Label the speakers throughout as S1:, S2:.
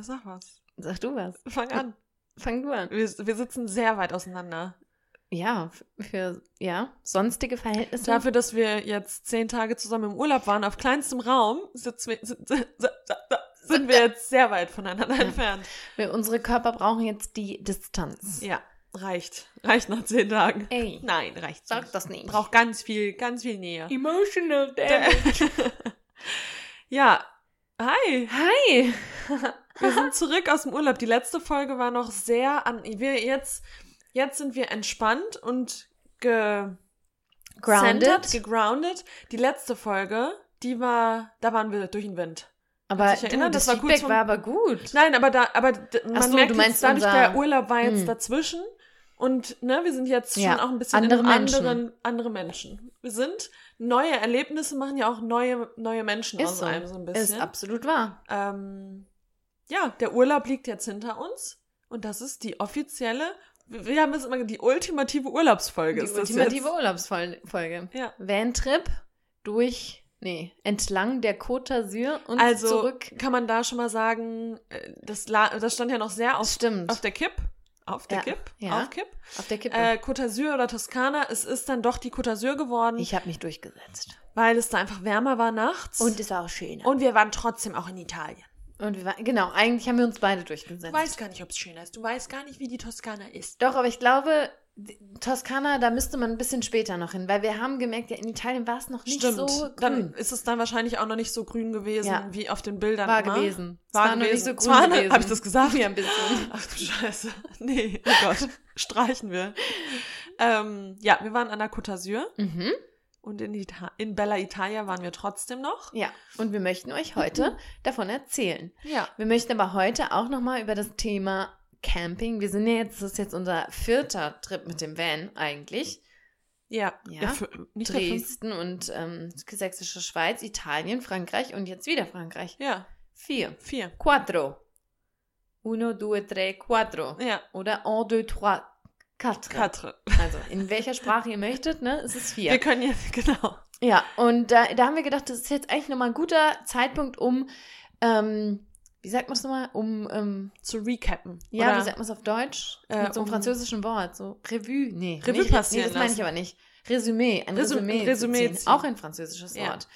S1: Sag was.
S2: Sag du was.
S1: Fang an.
S2: Fang du an.
S1: Wir, wir sitzen sehr weit auseinander.
S2: Ja, für ja, sonstige Verhältnisse.
S1: Dafür, dass wir jetzt zehn Tage zusammen im Urlaub waren, auf kleinstem Raum, sitzen wir, sind, sind wir jetzt sehr weit voneinander
S2: Ja.
S1: entfernt.
S2: Wir, unsere Körper brauchen jetzt die Distanz.
S1: Ja, reicht. Reicht nach zehn Tagen.
S2: Ey,
S1: Nein, reicht
S2: sag
S1: nicht.
S2: das nicht.
S1: Braucht ganz viel, ganz viel Nähe.
S2: Emotional damage.
S1: ja, hi.
S2: Hi.
S1: Wir sind zurück aus dem Urlaub. Die letzte Folge war noch sehr an. Wir jetzt, jetzt sind wir entspannt und ge
S2: Grounded.
S1: centered, gegroundet. Die letzte Folge, die war, da waren wir durch den Wind.
S2: Aber
S1: dich erinnern?
S2: das,
S1: Das war
S2: Feedback
S1: vom-
S2: war aber gut.
S1: Nein, aber da, aber man
S2: so,
S1: merkt
S2: du
S1: jetzt dadurch,
S2: unser-
S1: der Urlaub war jetzt
S2: Hm.
S1: dazwischen. Und ne, wir sind jetzt
S2: Ja,
S1: schon auch ein bisschen
S2: andere Menschen.
S1: anderen, andere Menschen. Wir sind neue Erlebnisse machen ja auch neue, neue Menschen
S2: Ist
S1: aus
S2: so.
S1: einem so ein
S2: Ist
S1: bisschen.
S2: absolut wahr.
S1: ähm, ja, der Urlaub liegt jetzt hinter uns und das ist die offizielle, wir haben jetzt immer die ultimative Urlaubsfolge.
S2: Die
S1: ist
S2: ultimative. Urlaubsfolge.
S1: Ja.
S2: Van-Trip durch, nee, entlang der Côte d'Azur und
S1: Also
S2: zurück.
S1: kann man da schon mal sagen, äh, das, das stand ja noch sehr auf,
S2: Stimmt.
S1: auf der Kipp. Auf der
S2: Ja,
S1: Kipp?
S2: ja.
S1: Auf Kipp.
S2: Auf der Kippe.
S1: Äh, Côte d'Azur oder Toskana, es ist dann doch die Côte d'Azur geworden,
S2: ich habe mich durchgesetzt.
S1: weil es da einfach wärmer war nachts.
S2: Und es war auch schön.
S1: und wir waren trotzdem auch in Italien.
S2: Und wir waren, genau, eigentlich haben wir uns beide durchgesetzt.
S1: Du weißt gar nicht, ob es schöner ist. Du weißt gar nicht, wie die Toskana ist.
S2: Doch, aber ich glaube, Toskana, da müsste man ein bisschen später noch hin, weil wir haben gemerkt, ja, in Italien war es noch nicht
S1: Stimmt.
S2: so grün.
S1: Dann ist es dann wahrscheinlich auch noch nicht so grün gewesen,
S2: Ja.
S1: wie auf den Bildern
S2: war
S1: immer.
S2: gewesen. Es
S1: War,
S2: noch
S1: gewesen.
S2: nicht so grün
S1: Zwar,
S2: gewesen.
S1: Habe ich das gesagt?
S2: Ja, ein bisschen.
S1: Ach du Scheiße. Nee, oh Gott. Streichen wir. ähm, ja, wir waren an der Côte d'Azur
S2: Mhm.
S1: Und in, Ita in Bella Italia waren wir trotzdem noch.
S2: Ja, und wir möchten euch heute davon erzählen.
S1: Ja.
S2: Wir möchten aber heute auch nochmal über das Thema Camping. Wir sind ja jetzt, das ist jetzt unser vierter Trip mit dem Van eigentlich.
S1: Ja.
S2: Ja. Dresden und ähm, Sächsische Schweiz, Italien, Frankreich und jetzt wieder Frankreich.
S1: Ja,
S2: Vier.
S1: vier.
S2: Quattro. Uno, due, tre, quattro.
S1: Ja.
S2: Oder un, deux, trois, quatre.
S1: Quatre.
S2: Also in welcher Sprache ihr möchtet, ne? Es ist vier.
S1: Wir können jetzt, genau.
S2: Ja, und da, da haben wir gedacht, das ist jetzt eigentlich nochmal ein guter Zeitpunkt, um, ähm, wie sagt man es nochmal, um, ähm,
S1: Zu recappen.
S2: ja,
S1: Oder-
S2: wie sagt man es auf Deutsch?
S1: Äh,
S2: Mit so einem
S1: um-
S2: französischen Wort, so Revue, nee.
S1: Revue
S2: nicht,
S1: passieren
S2: Nee, das meine ich aber nicht. Resümee, ein
S1: Resü-
S2: Resümee,
S1: Resümee
S2: ziehen. Auch ein französisches
S1: Ja.
S2: Wort.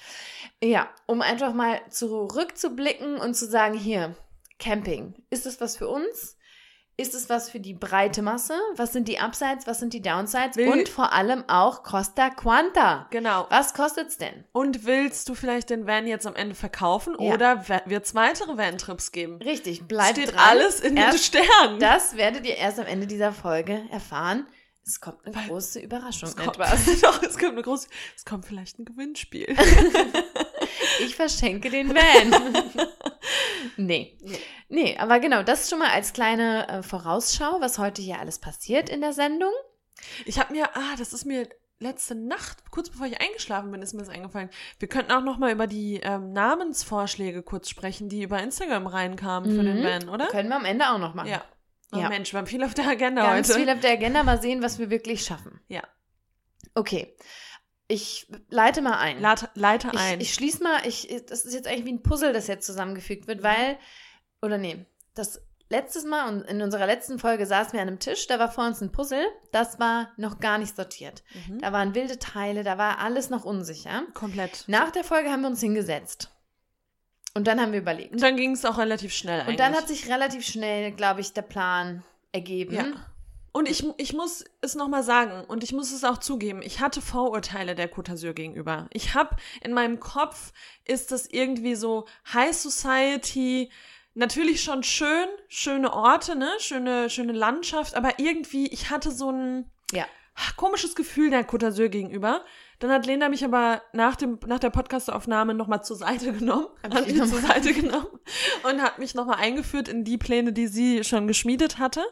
S2: Ja, um einfach mal zurückzublicken und zu sagen, hier, Camping, ist es was für uns? Ist es was für die breite Masse? Was sind die Upsides? Was sind die Downsides?
S1: Will-
S2: und vor allem auch Costa Quanta.
S1: Genau.
S2: Was kostet's denn?
S1: Und willst du vielleicht den Van jetzt am Ende verkaufen
S2: Ja.
S1: oder wird es weitere Van-Trips geben?
S2: Richtig, bleibt
S1: Steht
S2: dran.
S1: alles in den
S2: Erst
S1: Sternen.
S2: Das werdet ihr erst am Ende dieser Folge erfahren. Es kommt eine
S1: Weil-
S2: große Überraschung
S1: es kommt,
S2: etwas.
S1: Doch, es kommt eine große, es kommt vielleicht ein Gewinnspiel.
S2: Ich verschenke den Van. nee. Nee, aber genau, das schon mal als kleine äh, Vorausschau, was heute hier alles passiert in der Sendung.
S1: Ich habe mir, ah, das ist mir letzte Nacht, kurz bevor ich eingeschlafen bin, ist mir das eingefallen. Wir könnten auch noch mal über die ähm, Namensvorschläge kurz sprechen, die über Instagram reinkamen für den
S2: Mhm.
S1: Van, oder?
S2: Können wir am Ende auch noch machen.
S1: Ja. Oh
S2: Ja.
S1: Mensch, wir haben viel auf der Agenda
S2: Ganz
S1: heute.
S2: viel auf der Agenda, mal sehen, was wir wirklich schaffen.
S1: Ja.
S2: Okay. Ich leite mal ein.
S1: Leite, leite
S2: ich,
S1: ein.
S2: ich schließe mal, ich, das ist jetzt eigentlich wie ein Puzzle, das jetzt zusammengefügt wird, weil, oder nee, das letztes Mal und in unserer letzten Folge saßen wir an einem Tisch, da war vor uns ein Puzzle, das war noch gar nicht sortiert.
S1: mhm.
S2: Da waren wilde Teile, da war alles noch unsicher.
S1: Komplett.
S2: Nach der Folge haben wir uns hingesetzt. Und dann haben wir überlegt.
S1: Und dann ging es auch relativ schnell eigentlich.
S2: Und dann hat sich relativ schnell, glaube ich, der Plan ergeben.
S1: Ja. Und ich, ich muss es nochmal sagen und ich muss es auch zugeben, ich hatte Vorurteile der Côte d'Azur gegenüber. Ich habe in meinem Kopf ist das irgendwie so High Society, natürlich schon schön, schöne Orte, ne, schöne, schöne Landschaft, aber irgendwie, ich hatte so ein
S2: Ja.
S1: komisches Gefühl der Côte d'Azur gegenüber. Dann hat Lena mich aber nach, dem, nach der Podcastaufnahme nochmal zur Seite genommen,
S2: Hab
S1: hat
S2: ich
S1: mich zur Seite genommen und hat mich nochmal eingeführt in die Pläne, die sie schon geschmiedet hatte.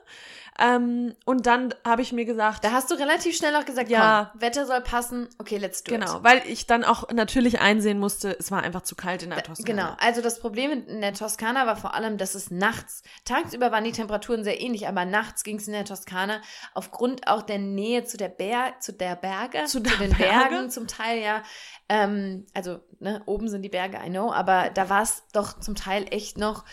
S1: Ähm, und dann habe ich mir gesagt,
S2: Da hast du relativ schnell auch gesagt,
S1: Ja.
S2: komm, Wetter soll passen, okay, let's do it.
S1: genau, weil ich dann auch natürlich einsehen musste, es war einfach zu kalt in der
S2: Da-
S1: Toskana.
S2: Genau, also das Problem in der Toskana war vor allem, dass es nachts, tagsüber waren die Temperaturen sehr ähnlich, aber nachts ging es in der Toskana aufgrund auch der Nähe zu der, Ber zu der Berge,
S1: Zu der
S2: den
S1: Berge?
S2: Bergen zum Teil ja, ähm, also ne, oben sind die Berge, I know, aber da war es doch zum Teil echt noch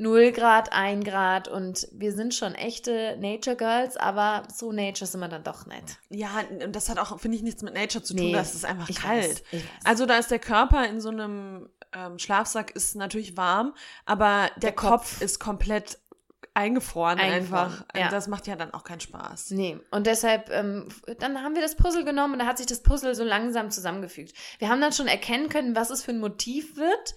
S2: 0 Grad, 1 Grad und wir sind schon echte Nature Girls, aber so Nature sind wir dann doch nicht.
S1: Ja, und das hat auch, finde ich, nichts mit Nature zu tun.
S2: Nee,
S1: das ist einfach kalt.
S2: weiß, weiß.
S1: Also da ist der Körper in so einem ähm, Schlafsack ist natürlich warm, aber der,
S2: Der
S1: Kopf.
S2: Kopf.
S1: ist komplett eingefroren,
S2: Eingefroren,
S1: einfach.
S2: ja.
S1: Das macht ja dann auch keinen Spaß.
S2: Nee, und deshalb, ähm, dann haben wir das Puzzle genommen und da hat sich das Puzzle so langsam zusammengefügt. Wir haben dann schon erkennen können, was es für ein Motiv wird.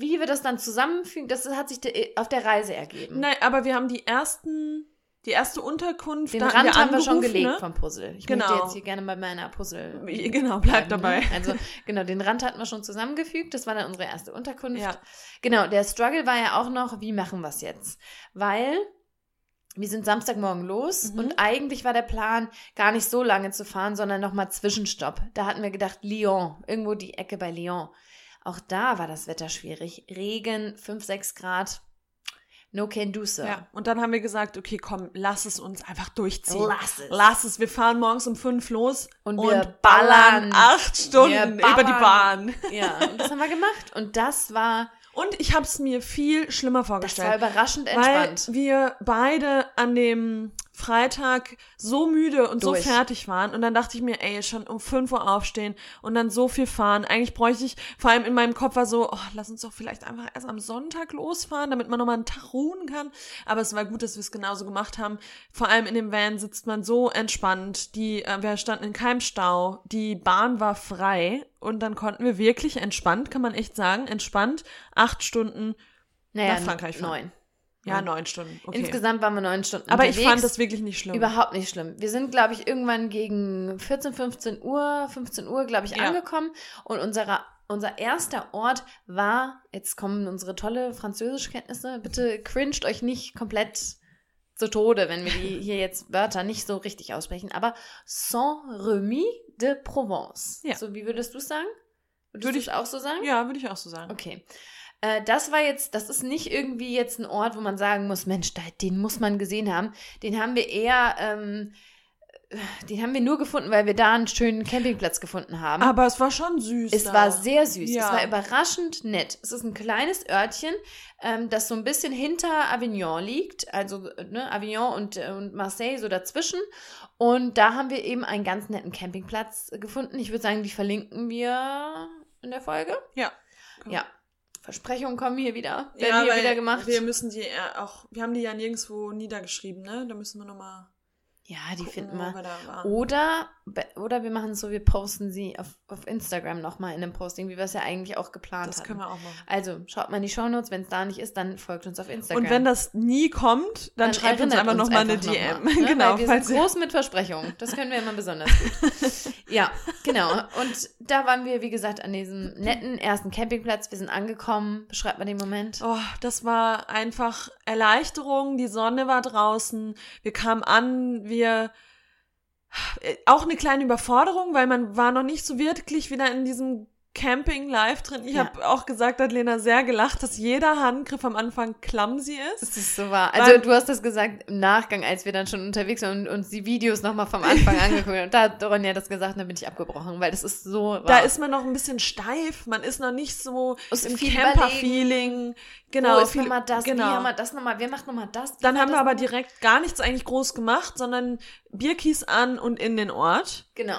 S2: Wie wir das dann zusammenfügen, das hat sich de- auf der Reise ergeben.
S1: Nein, aber wir haben die ersten, die erste Unterkunft.
S2: Den
S1: da
S2: Rand haben wir schon gelegt
S1: ne?
S2: vom Puzzle. Ich
S1: Genau.
S2: möchte jetzt hier gerne bei meiner Puzzle.
S1: Genau, bleib
S2: bleiben,
S1: dabei.
S2: ne? Also, genau, den Rand hatten wir schon zusammengefügt. Das war dann unsere erste Unterkunft.
S1: Ja.
S2: Genau, der Struggle war ja auch noch, wie machen wir es jetzt? Weil wir sind Samstagmorgen los
S1: Mhm.
S2: und eigentlich war der Plan, gar nicht so lange zu fahren, sondern nochmal Zwischenstopp. Da hatten wir gedacht, Lyon, irgendwo die Ecke bei Lyon. Auch da war das Wetter schwierig. Regen, 5, 6 Grad. No can do so.
S1: Ja, und dann haben wir gesagt, okay, komm, lass es uns einfach durchziehen.
S2: Lass es.
S1: Lass es. Wir fahren morgens um fünf los
S2: Und
S1: und,
S2: wir
S1: ballern
S2: ballern.
S1: acht Stunden über die. Bahn.
S2: Ja, und das haben wir gemacht. Und das war,
S1: Und ich habe es mir viel schlimmer
S2: das war
S1: vorgestellt.
S2: überraschend
S1: weil
S2: entspannt.
S1: wir beide an dem Freitag so müde und
S2: Durch.
S1: so fertig waren. Und dann dachte ich mir, ey, schon um 5 Uhr aufstehen und dann so viel fahren. Eigentlich bräuchte ich, vor allem in meinem Kopf war so, oh, lass uns doch vielleicht einfach erst am Sonntag losfahren, damit man nochmal einen Tag ruhen kann. Aber es war gut, dass wir es genauso gemacht haben. Vor allem in dem Van sitzt man so entspannt. Die, äh, wir standen in keinem Stau. Die Bahn war frei. Und dann konnten wir wirklich entspannt, kann man echt sagen, entspannt acht Stunden,
S2: Naja,
S1: nach Frankreich fahren.
S2: neun.
S1: Ja,
S2: Neun.
S1: Stunden. Okay.
S2: Insgesamt waren wir neun Stunden
S1: Aber ich
S2: unterwegs.
S1: fand das wirklich nicht schlimm.
S2: Überhaupt nicht schlimm. Wir sind, glaube ich, irgendwann gegen 14, 15 Uhr, 15 Uhr, glaube ich,
S1: Ja.
S2: angekommen. Und unserer, unser erster Ort war, jetzt kommen unsere tolle Französischkenntnisse, bitte cringed euch nicht komplett zu Tode, wenn wir die hier jetzt Wörter nicht so richtig aussprechen, aber Saint-Remy de Provence.
S1: Ja.
S2: So, wie würdest du es sagen? Würdest
S1: Würde
S2: du es auch so sagen?
S1: Ja, würde ich auch so sagen.
S2: Okay. Äh, das war jetzt, das ist nicht irgendwie jetzt ein Ort, wo man sagen muss, Mensch, den muss man gesehen haben. Den haben wir eher, ähm, äh, den haben wir nur gefunden, weil wir da einen schönen Campingplatz gefunden haben.
S1: Aber es war schon süß.
S2: es
S1: da.
S2: war sehr süß.
S1: Ja.
S2: Es war überraschend nett. Es ist ein kleines Örtchen, ähm, das so ein bisschen hinter Avignon liegt. Also ne, Avignon und, äh, und Marseille so dazwischen. Und da haben wir eben einen ganz netten Campingplatz gefunden. Ich würde sagen, die verlinken wir in der Folge.
S1: Ja.
S2: Ja. Versprechungen kommen hier wieder. Werden
S1: ja,
S2: hier wieder gemacht.
S1: Wir müssen die äh, auch, wir haben die ja nirgendwo niedergeschrieben, ne? Da müssen wir nochmal.
S2: ja, die
S1: gucken,
S2: finden wir.
S1: wir.
S2: Oder, oder wir machen es so, wir posten sie auf, auf Instagram nochmal in einem Posting, wie wir es ja eigentlich auch geplant
S1: das
S2: haben.
S1: können wir auch machen.
S2: Also, schaut mal in die Shownotes, wenn es da nicht ist, dann folgt uns auf Instagram.
S1: Und wenn das nie kommt, dann, schreibt uns einfach nochmal eine DM.
S2: noch mal, ne?
S1: genau,
S2: Weil wir sind groß mit Versprechungen. Das können wir immer besonders gut. ja, genau. Und da waren wir, wie gesagt, an diesem netten ersten Campingplatz. Wir sind angekommen. Beschreibt mal den Moment.
S1: Oh, das war einfach Erleichterung. Die Sonne war draußen. Wir kamen an, wir äh, auch eine kleine Überforderung, weil man war noch nicht so wirklich wieder in diesem Camping live drin. Ich
S2: Ja.
S1: habe auch gesagt, hat Lena sehr gelacht, dass jeder Handgriff am Anfang clumsy ist.
S2: Das ist so wahr. Also du hast das gesagt im Nachgang, als wir dann schon unterwegs waren und uns die Videos nochmal vom Anfang angeguckt haben. Und da hat Ronja das gesagt und dann bin ich abgebrochen, weil das ist so wahr.
S1: Da ist man noch ein bisschen steif, man ist noch nicht so
S2: Muss
S1: im Camper-Feeling. Genau,
S2: Wo ist
S1: viel-
S2: nochmal das?
S1: genau.
S2: Wie haben wir das nochmal? Wer macht nochmal das?
S1: Dann haben wir aber direkt gar nichts eigentlich groß gemacht, sondern Bierkies an und in den Ort.
S2: Genau.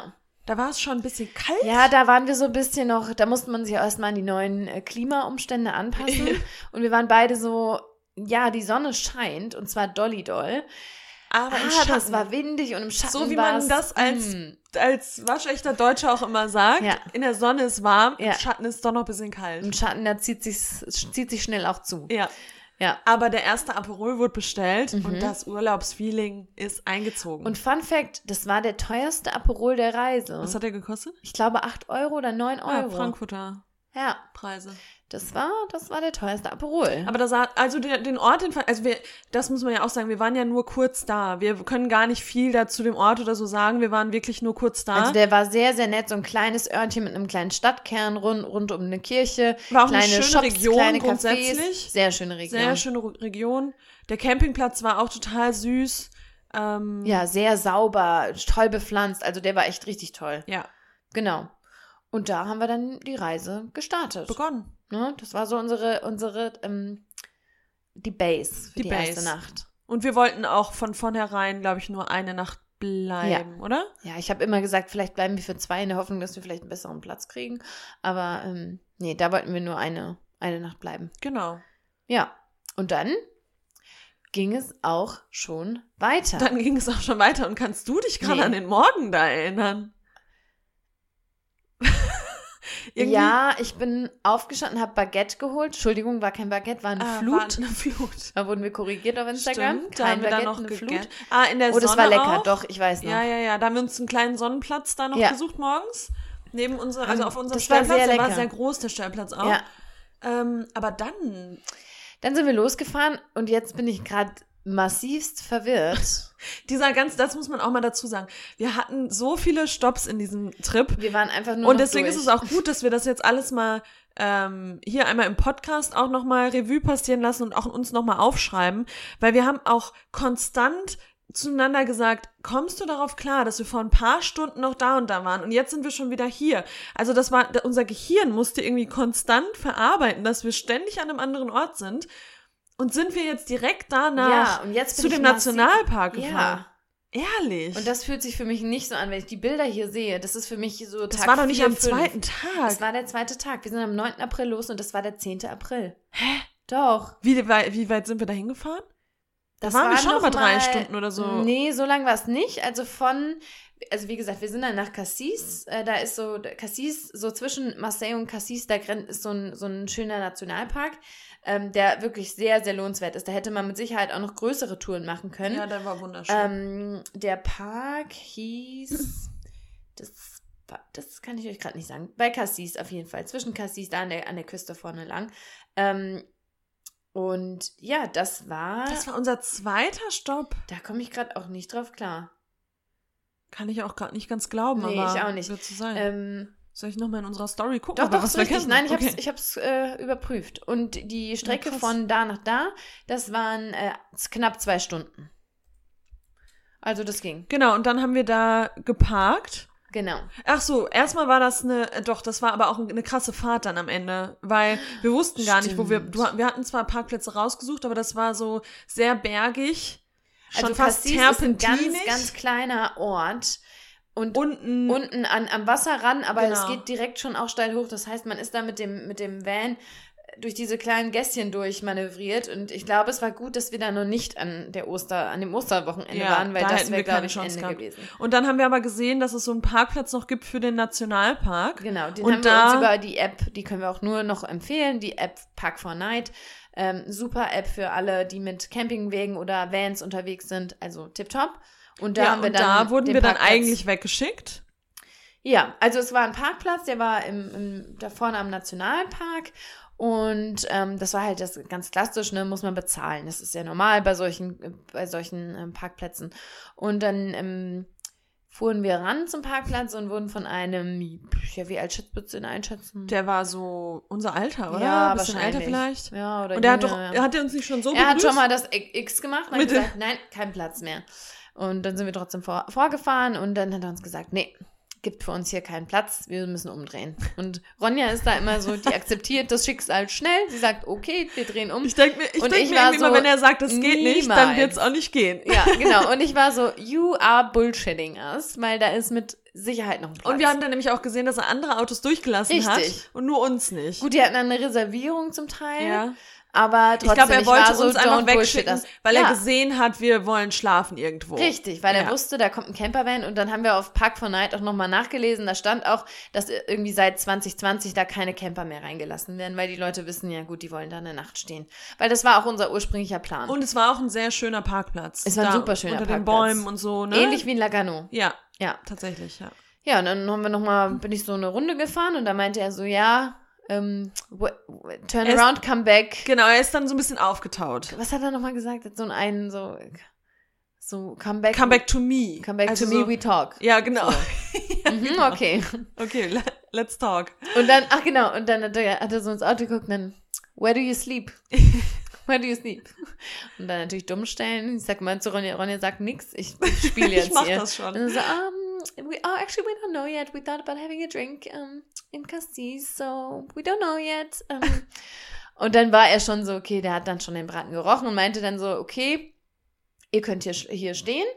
S1: Da war es schon ein bisschen kalt.
S2: Ja, da waren wir so ein bisschen noch, da musste man sich erstmal an die neuen äh, Klimaumstände anpassen. und wir waren beide so, ja, die Sonne scheint und zwar dolly doll.
S1: aber im
S2: Ah,
S1: Schatten.
S2: das war windig und im Schatten
S1: so wie man das als,
S2: mm.
S1: als waschechter Deutscher auch immer sagt.
S2: Ja.
S1: In der Sonne ist warm,
S2: Ja.
S1: im Schatten ist doch noch ein bisschen kalt.
S2: Im Schatten, da zieht sich, zieht sich schnell auch zu.
S1: Ja.
S2: Ja.
S1: Aber der erste Aperol wurde bestellt
S2: Mhm.
S1: und das Urlaubsfeeling ist eingezogen.
S2: Und Fun Fact, das war der teuerste Aperol der Reise.
S1: was hat der gekostet?
S2: ich glaube 8 Euro oder 9
S1: Ah,
S2: Euro.
S1: Frankfurter
S2: Ja,
S1: Preise.
S2: Das war, das war der teuerste Aperol.
S1: Aber da sah, also der, den Ort, den, also wir, das muss man ja auch sagen, wir waren ja nur kurz da. Wir können gar nicht viel da zu dem Ort oder so sagen. Wir waren wirklich nur kurz da.
S2: Also der war sehr, sehr nett, so ein kleines Örtchen mit einem kleinen Stadtkern rund, rund um eine Kirche.
S1: War auch eine
S2: kleine
S1: schöne
S2: Shops,
S1: Region
S2: kleine
S1: grundsätzlich.
S2: Cafés. Sehr schöne Region.
S1: Sehr schöne Re- Region. Der Campingplatz war auch total süß. Ähm,
S2: Ja, sehr sauber, toll bepflanzt. Also der war echt richtig toll.
S1: ja,
S2: Genau. Und da haben wir dann die Reise gestartet.
S1: begonnen.
S2: Ne? Das war so unsere, unsere ähm, die Base für
S1: Die
S2: die, erste
S1: Base.
S2: Nacht.
S1: Und wir wollten auch von vornherein, glaube ich, nur eine Nacht bleiben, oder?
S2: Ja, ich habe immer gesagt, vielleicht bleiben wir für zwei in der Hoffnung, dass wir vielleicht einen besseren Platz kriegen. Aber ähm, nee, da wollten wir nur eine, eine Nacht bleiben.
S1: Genau.
S2: Ja. Und dann ging es auch schon weiter.
S1: Dann ging es auch schon weiter. Und kannst du dich gerade
S2: Nee.
S1: an den Morgen da erinnern? Irgendwie-
S2: ja, ich bin aufgestanden, habe Baguette geholt. Entschuldigung, war kein Baguette, war eine
S1: Ah,
S2: Flut.
S1: War eine Flut.
S2: Da wurden wir korrigiert auf Instagram.
S1: Stimmt, da
S2: kein
S1: haben wir dann
S2: Baguette,
S1: noch
S2: eine Flut.
S1: gegessen. Ah, in der
S2: Oh, das
S1: Sonne
S2: war lecker,
S1: auch.
S2: doch, ich weiß noch.
S1: Ja, ja, ja. Da haben wir uns einen kleinen Sonnenplatz da noch
S2: Ja.
S1: gesucht morgens. Neben unserer, also
S2: Ähm,
S1: auf unserem
S2: das war
S1: Stellplatz.
S2: sehr
S1: der war sehr groß, der Stellplatz auch.
S2: Ja.
S1: Ähm, aber dann,
S2: Dann sind wir losgefahren und jetzt bin ich gerade massivst verwirrt.
S1: dieser ganz, das muss man auch mal dazu sagen. Wir hatten so viele Stops in diesem Trip.
S2: Wir waren einfach nur
S1: Und deswegen
S2: durch.
S1: ist es auch gut, dass wir das jetzt alles mal ähm, hier einmal im Podcast auch nochmal Revue passieren lassen und auch uns nochmal aufschreiben, weil wir haben auch konstant zueinander gesagt, kommst du darauf klar, dass wir vor ein paar Stunden noch da und da waren und jetzt sind wir schon wieder hier. Also das war, unser Gehirn musste irgendwie konstant verarbeiten, dass wir ständig an einem anderen Ort sind. Und sind wir jetzt direkt danach
S2: ja, jetzt
S1: zu dem
S2: massiv-
S1: Nationalpark gefahren?
S2: Ja.
S1: Ehrlich?
S2: Und das fühlt sich für mich nicht so an, wenn ich die Bilder hier sehe. Das ist für mich so
S1: das
S2: Tag
S1: war doch nicht
S2: vier,
S1: am
S2: fünf.
S1: zweiten Tag.
S2: Das war der zweite Tag. Wir sind am 9. April los und das war der 10. April. Hä? Doch.
S1: wie, weit, wie weit sind wir da hingefahren?
S2: Das
S1: waren wir schon
S2: noch
S1: mal drei Stunden oder so.
S2: Nee, so lang war es nicht. Also von, also wie gesagt, wir sind dann nach Cassis. Äh, da ist so, Cassis, so zwischen Marseille und Cassis, da ist so ein, so ein schöner Nationalpark, ähm, der wirklich sehr, sehr lohnenswert ist. Da hätte man mit Sicherheit auch noch größere Touren machen können.
S1: Ja, der war wunderschön.
S2: Ähm, der Park hieß. Das, das kann ich euch gerade nicht sagen. Bei Cassis auf jeden Fall. Zwischen Cassis, da an der, an der Küste vorne lang. Ähm, und ja, das war.
S1: das war unser zweiter Stopp.
S2: da komme ich gerade auch nicht drauf klar.
S1: Kann ich auch gerade nicht ganz glauben,
S2: Nee,
S1: aber
S2: ich auch nicht.
S1: wird so sein.
S2: Ähm,
S1: Soll ich nochmal in unserer Story gucken?
S2: doch, doch,
S1: was
S2: ist richtig.
S1: vergessen
S2: Nein, ich
S1: haben?
S2: habe es äh, überprüft. Und die Strecke
S1: krass.
S2: von da nach da, das waren äh, knapp zwei Stunden. Also das ging.
S1: Genau, und dann haben wir da geparkt.
S2: Genau.
S1: Ach so, erstmal war das eine, äh, doch, das war aber auch eine krasse Fahrt dann am Ende, weil wir wussten gar nicht, wo wir,
S2: Stimmt.
S1: du, wir hatten zwar Parkplätze rausgesucht, aber das war so sehr bergig, schon
S2: Also
S1: fast
S2: Cassis ist ein ganz,
S1: terpentinig.
S2: ganz kleiner Ort. Und
S1: unten,
S2: unten an, am Wasser ran, aber
S1: Genau.
S2: es geht direkt schon auch steil hoch. Das heißt, man ist da mit dem, mit dem Van durch diese kleinen Gässchen durchmanövriert. Und ich glaube, es war gut, dass wir da noch nicht an der Oster, an dem Osterwochenende
S1: Ja,
S2: waren, weil
S1: da
S2: das wäre,
S1: wir
S2: glaube ich,
S1: Chance
S2: Ende
S1: gehabt.
S2: gewesen.
S1: Und dann haben wir aber gesehen, dass es so einen Parkplatz noch gibt für den Nationalpark.
S2: Genau, den
S1: Und
S2: haben wir
S1: da-
S2: uns über die App, die können wir auch nur noch empfehlen, die App Park for Night. Ähm, super App für alle, die mit Campingwegen oder Vans unterwegs sind, also tipptopp. Und da
S1: ja,
S2: haben wir dann
S1: da wurden
S2: den
S1: wir dann
S2: Parkplatz-
S1: eigentlich weggeschickt.
S2: Ja, also es war ein Parkplatz, der war im, im, da vorne am Nationalpark und ähm, das war halt das ganz klassisch, ne, muss man bezahlen. Das ist ja normal bei solchen, bei solchen ähm, Parkplätzen. Und dann ähm, fuhren wir ran zum Parkplatz und wurden von einem, ja, wie alt schätzt du ihn einschätzen?
S1: Der war so unser Alter, oder?
S2: ja,
S1: Ein bisschen älter vielleicht.
S2: Ja, oder
S1: Und der hat doch,
S2: ja.
S1: er hat uns nicht schon so
S2: Er hat
S1: begrüßt?
S2: schon mal das X gemacht und hat gesagt, nein, kein Platz mehr. Und dann sind wir trotzdem vor, vorgefahren und dann hat er uns gesagt, nee, gibt für uns hier keinen Platz, wir müssen umdrehen. Und Ronja ist da immer so, die akzeptiert das Schicksal schnell. Sie sagt, okay, wir drehen um.
S1: Ich denke mir, ich
S2: Und
S1: denk
S2: ich
S1: mir immer,
S2: so,
S1: wenn er sagt, das geht nicht, dann
S2: niemals.
S1: wird es auch nicht gehen.
S2: Ja, genau. Und ich war so, you are bullshitting us, weil da ist mit Sicherheit noch ein Platz.
S1: Und wir haben dann nämlich auch gesehen, dass er andere Autos durchgelassen
S2: Richtig.
S1: hat und nur uns nicht.
S2: Gut, die hatten eine Reservierung zum Teil,
S1: ja.
S2: Aber
S1: Ich
S2: trotzdem,
S1: glaube, er wollte
S2: so,
S1: uns einfach wegschicken, weil
S2: ja.
S1: er gesehen hat, wir wollen schlafen irgendwo.
S2: Richtig, weil er
S1: Ja.
S2: wusste, da kommt ein Campervan und dann haben wir auf Park for Night auch nochmal nachgelesen. Da stand auch, dass irgendwie seit 2020 da keine Camper mehr reingelassen werden, weil die Leute wissen, ja gut, die wollen da eine Nacht stehen. Weil das war auch unser ursprünglicher Plan.
S1: Und es war auch ein sehr schöner Parkplatz.
S2: Es war ein super schöner
S1: Unter den
S2: Parkplatz.
S1: Bäumen und so, ne?
S2: Ähnlich wie in Lagano.
S1: Ja,
S2: Ja.
S1: tatsächlich, ja.
S2: Ja, und dann haben wir noch mal, bin ich so eine Runde gefahren und da meinte er so, ja, ähm, come back.
S1: Genau, er ist dann so ein bisschen aufgetaut.
S2: Was hat er nochmal gesagt? Hat so einen, so, so, come back.
S1: Come back to me.
S2: Come back
S1: Also
S2: to me,
S1: so,
S2: we talk.
S1: Ja, genau.
S2: Mhm, okay.
S1: Okay, le- let's talk.
S2: Und dann, ach genau, und dann hat er, hat er so ins Auto geguckt und dann, where do you sleep? Where do you sleep? Und dann natürlich dumm stellen. Ich sag mal zu Ronja, Ronja sagt nix, ich, ich spiele jetzt
S1: Ich mach
S2: hier.
S1: das schon.
S2: Und dann so, um, we, oh, actually we don't know yet. We thought about having a drink um, in Cassis, so we don't know yet. Um, Und dann war er schon so, okay, der hat dann schon den Braten gerochen und meinte dann so, okay, ihr könnt hier, hier stehen.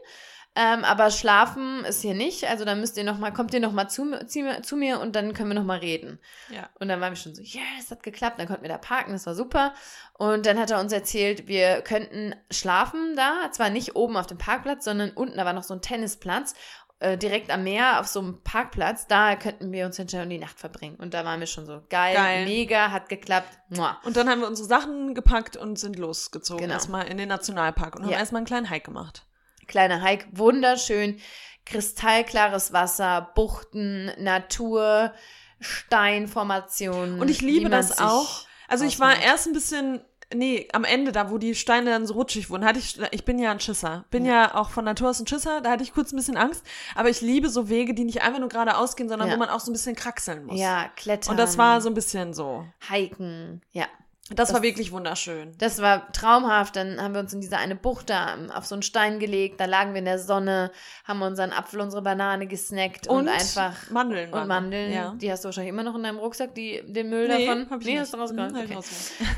S2: Ähm, aber schlafen ist hier nicht. Also dann müsst ihr noch mal, kommt ihr noch mal zu, zu, zu mir und dann können wir noch mal reden.
S1: Ja.
S2: Und dann waren wir schon so, yes, das hat geklappt. Dann konnten wir da parken, das war super. Und dann hat er uns erzählt, wir könnten schlafen da. Zwar nicht oben auf dem Parkplatz, sondern unten, da war noch so ein Tennisplatz. äh, Direkt am Meer auf so einem Parkplatz, da könnten wir uns hinterher und die Nacht verbringen. Und da waren wir schon so geil,
S1: Geil.
S2: mega, hat geklappt. Mua.
S1: Und dann haben wir unsere Sachen gepackt und sind losgezogen.
S2: Genau.
S1: Erstmal in den Nationalpark und haben
S2: Ja.
S1: erstmal einen kleinen Hike gemacht.
S2: Kleiner Hike, wunderschön, kristallklares Wasser, Buchten, Natur, Steinformationen.
S1: Und ich liebe das auch. Also ich war erst ein bisschen, nee, am Ende da, wo die Steine dann so rutschig wurden, hatte ich, ich bin ja ein Schisser. Bin ja, auch von Natur aus ein Schisser, da hatte ich kurz ein bisschen Angst. Aber ich liebe so Wege, die nicht einfach nur geradeaus gehen, sondern
S2: Ja.
S1: wo man auch so ein bisschen kraxeln muss.
S2: Ja, klettern.
S1: Und das war so ein bisschen so.
S2: Hiken, ja.
S1: Das,
S2: Das-
S1: war wirklich wunderschön.
S2: Das war traumhaft. Dann haben wir uns in diese eine Bucht da auf so einen Stein gelegt. Da lagen wir in der Sonne, haben unseren Apfel, unsere Banane gesnackt und, einfach.
S1: Mandeln.
S2: Und Mandeln,
S1: Ja.
S2: die hast du wahrscheinlich immer noch in deinem Rucksack, die, den Müll
S1: Nee,
S2: davon.
S1: hab ich
S2: nee,
S1: nicht.
S2: hast du rausgeholt.
S1: Ich
S2: okay.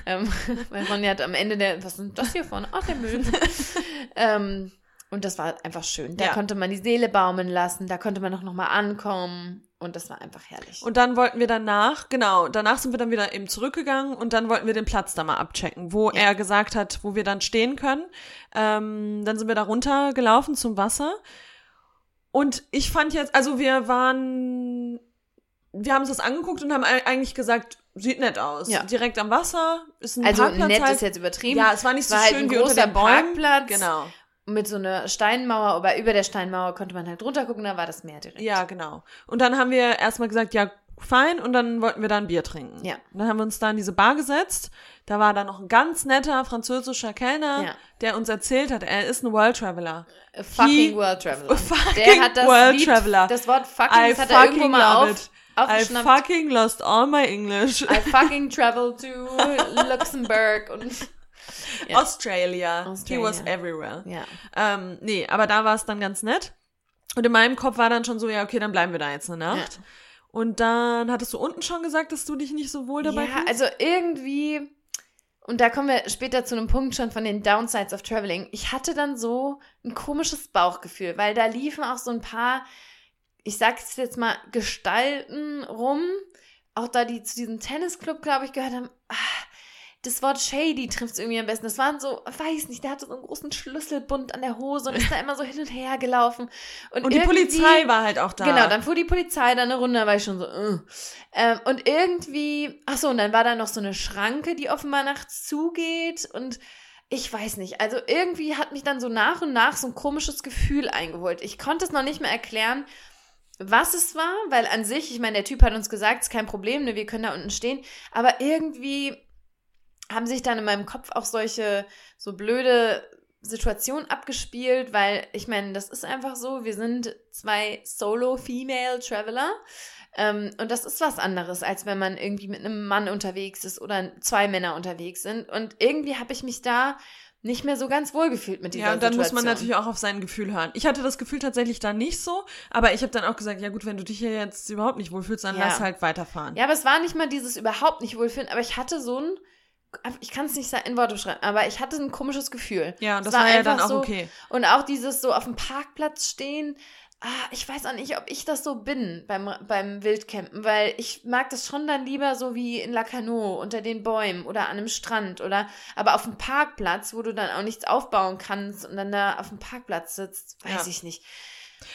S2: ähm, weil Ronja hat am Ende der, was ist denn das hier vorne? Ach, der Müll. ähm, und das war einfach schön. Da
S1: Ja.
S2: konnte man die Seele baumeln lassen, da konnte man auch nochmal ankommen. Und das war einfach herrlich.
S1: Und dann wollten wir danach, genau, danach sind wir dann wieder eben zurückgegangen und dann wollten wir den Platz da mal abchecken, wo
S2: Ja.
S1: er gesagt hat, wo wir dann stehen können. Ähm, dann sind wir da runtergelaufen zum Wasser. Und ich fand jetzt, also wir waren, wir haben uns das angeguckt und haben ei- eigentlich gesagt, sieht nett aus.
S2: Ja.
S1: Direkt am Wasser, ist ein
S2: also
S1: Parkplatz
S2: nett
S1: halt.
S2: ist jetzt übertrieben.
S1: Ja, es war nicht so
S2: war halt
S1: schön wie unter
S2: großer
S1: den Bäumen.
S2: Parkplatz.
S1: Genau.
S2: Mit so einer Steinmauer, aber über der Steinmauer konnte man halt runter gucken, da war das Meer direkt.
S1: Ja, genau. Und dann haben wir erstmal gesagt, ja, fein, und dann wollten wir da ein Bier trinken.
S2: Ja.
S1: Und dann haben wir uns da in diese Bar gesetzt. Da war dann noch ein ganz netter französischer Kellner,
S2: Ja.
S1: der uns erzählt hat, er ist ein World Traveler.
S2: A fucking
S1: He-
S2: World Traveler.
S1: fucking
S2: der hat das
S1: World
S2: Lied,
S1: Traveler.
S2: Das Wort fucking
S1: I
S2: das hat er irgendwo
S1: fucking
S2: mal auf.
S1: I fucking lost all my English.
S2: I fucking traveled to Luxemburg und Ja.
S1: Australia. He
S2: Australia.
S1: was everywhere.
S2: ja.
S1: Ähm, nee, aber da war es dann ganz nett. Und in meinem Kopf war dann schon so, ja, okay, dann bleiben wir da jetzt eine Nacht. Und dann hattest du unten schon gesagt, dass du dich nicht so wohl dabei
S2: Ja,
S1: fühlst?
S2: also irgendwie, und da kommen wir später zu einem Punkt schon von den Downsides of Traveling. Ich hatte dann so ein komisches Bauchgefühl, weil da liefen auch so ein paar, ich sag's jetzt mal, Gestalten rum, auch da die zu diesem Tennisclub, glaube ich, gehört haben. Ah, das Wort shady trifft es irgendwie am besten. Das waren so, weiß nicht, der hatte so einen großen Schlüsselbund an der Hose und ist da immer so hin und her gelaufen. Und,
S1: Und die Polizei war halt auch da.
S2: Genau, dann fuhr die Polizei da eine Runde, da war ich schon so, äh. ähm, und irgendwie, ach so, und dann war da noch so eine Schranke, die offenbar nachts zugeht und ich weiß nicht, also irgendwie hat mich dann so nach und nach so ein komisches Gefühl eingeholt. Ich konnte es noch nicht mehr erklären, was es war, weil an sich, ich meine, der Typ hat uns gesagt, ist kein Problem, ne, wir können da unten stehen, aber irgendwie haben sich dann in meinem Kopf auch solche so blöde Situationen abgespielt, weil ich meine, das ist einfach so, wir sind zwei Solo-Female-Traveler ähm, und das ist was anderes, als wenn man irgendwie mit einem Mann unterwegs ist oder zwei Männer unterwegs sind und irgendwie habe ich mich da nicht mehr so ganz wohl gefühlt mit dieser
S1: Ja, und dann muss
S2: Situation.
S1: man natürlich auch auf sein Gefühl hören. Ich hatte das Gefühl tatsächlich da nicht so, aber ich habe dann auch gesagt, ja gut, wenn du dich hier jetzt überhaupt nicht wohlfühlst, dann
S2: Ja.
S1: lass halt weiterfahren.
S2: Ja, aber es war nicht mal dieses überhaupt nicht wohlfühlen, aber ich hatte so ein, ich kann es nicht in Worte beschreiben, aber ich hatte ein komisches Gefühl.
S1: Ja, und das war, ja
S2: einfach
S1: dann auch
S2: so,
S1: okay.
S2: Und auch dieses so auf dem Parkplatz stehen, ah, ich weiß auch nicht, ob ich das so bin beim, beim Wildcampen, weil ich mag das schon dann lieber so wie in Lacanau unter den Bäumen oder an einem Strand oder aber auf dem Parkplatz, wo du dann auch nichts aufbauen kannst und dann da auf dem Parkplatz sitzt, weiß
S1: Ja.
S2: ich nicht.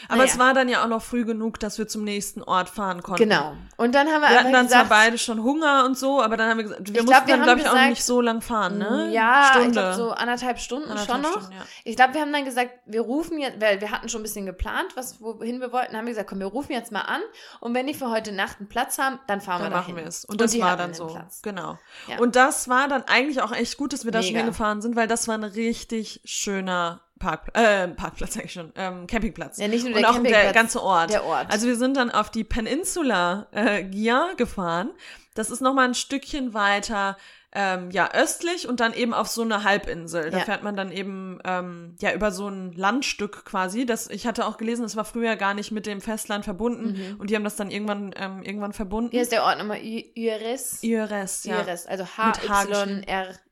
S1: Aber
S2: Naja.
S1: es war dann ja auch noch früh genug, dass wir zum nächsten Ort fahren konnten.
S2: Genau. Und dann haben wir,
S1: Wir hatten dann zwar
S2: gesagt,
S1: beide schon Hunger und so, aber dann haben wir gesagt, wir
S2: Ich
S1: mussten
S2: glaub, wir
S1: dann,
S2: haben
S1: glaube ich, auch
S2: gesagt,
S1: nicht so lang fahren, ne?
S2: Ja,
S1: Stunde.
S2: ich glaube so anderthalb Stunden
S1: Anderthalb
S2: schon noch.
S1: Stunden, ja.
S2: Ich glaube, wir haben dann gesagt, wir rufen jetzt, weil wir hatten schon ein bisschen geplant, was wohin wir wollten, haben wir gesagt, komm, wir rufen jetzt mal an und wenn die für heute Nacht einen Platz haben, dann fahren
S1: Dann
S2: wir
S1: machen wir es. Und das
S2: die
S1: war dann so.
S2: Platz.
S1: Genau.
S2: Ja.
S1: Und das war dann eigentlich auch echt gut, dass wir da schon hingefahren sind, weil das war ein richtig schöner Parkplatz, äh, Parkplatz sag ich schon, ähm, Campingplatz.
S2: Ja, nicht nur
S1: Und
S2: der
S1: auch der
S2: Campingplatz,
S1: ganze Ort.
S2: der Ort.
S1: Also wir sind dann auf die Peninsula äh, Gia gefahren. Das ist nochmal ein Stückchen weiter ähm, ja östlich und dann eben auf so eine Halbinsel. Da
S2: Ja.
S1: fährt man dann eben ähm, ja über so ein Landstück quasi. Das ich hatte auch gelesen, das war früher gar nicht mit dem Festland verbunden und die haben das dann irgendwann ähm, irgendwann verbunden.
S2: Wie heißt der Ort nochmal? IRS?
S1: IRS, ja.
S2: IRS, also
S1: Mit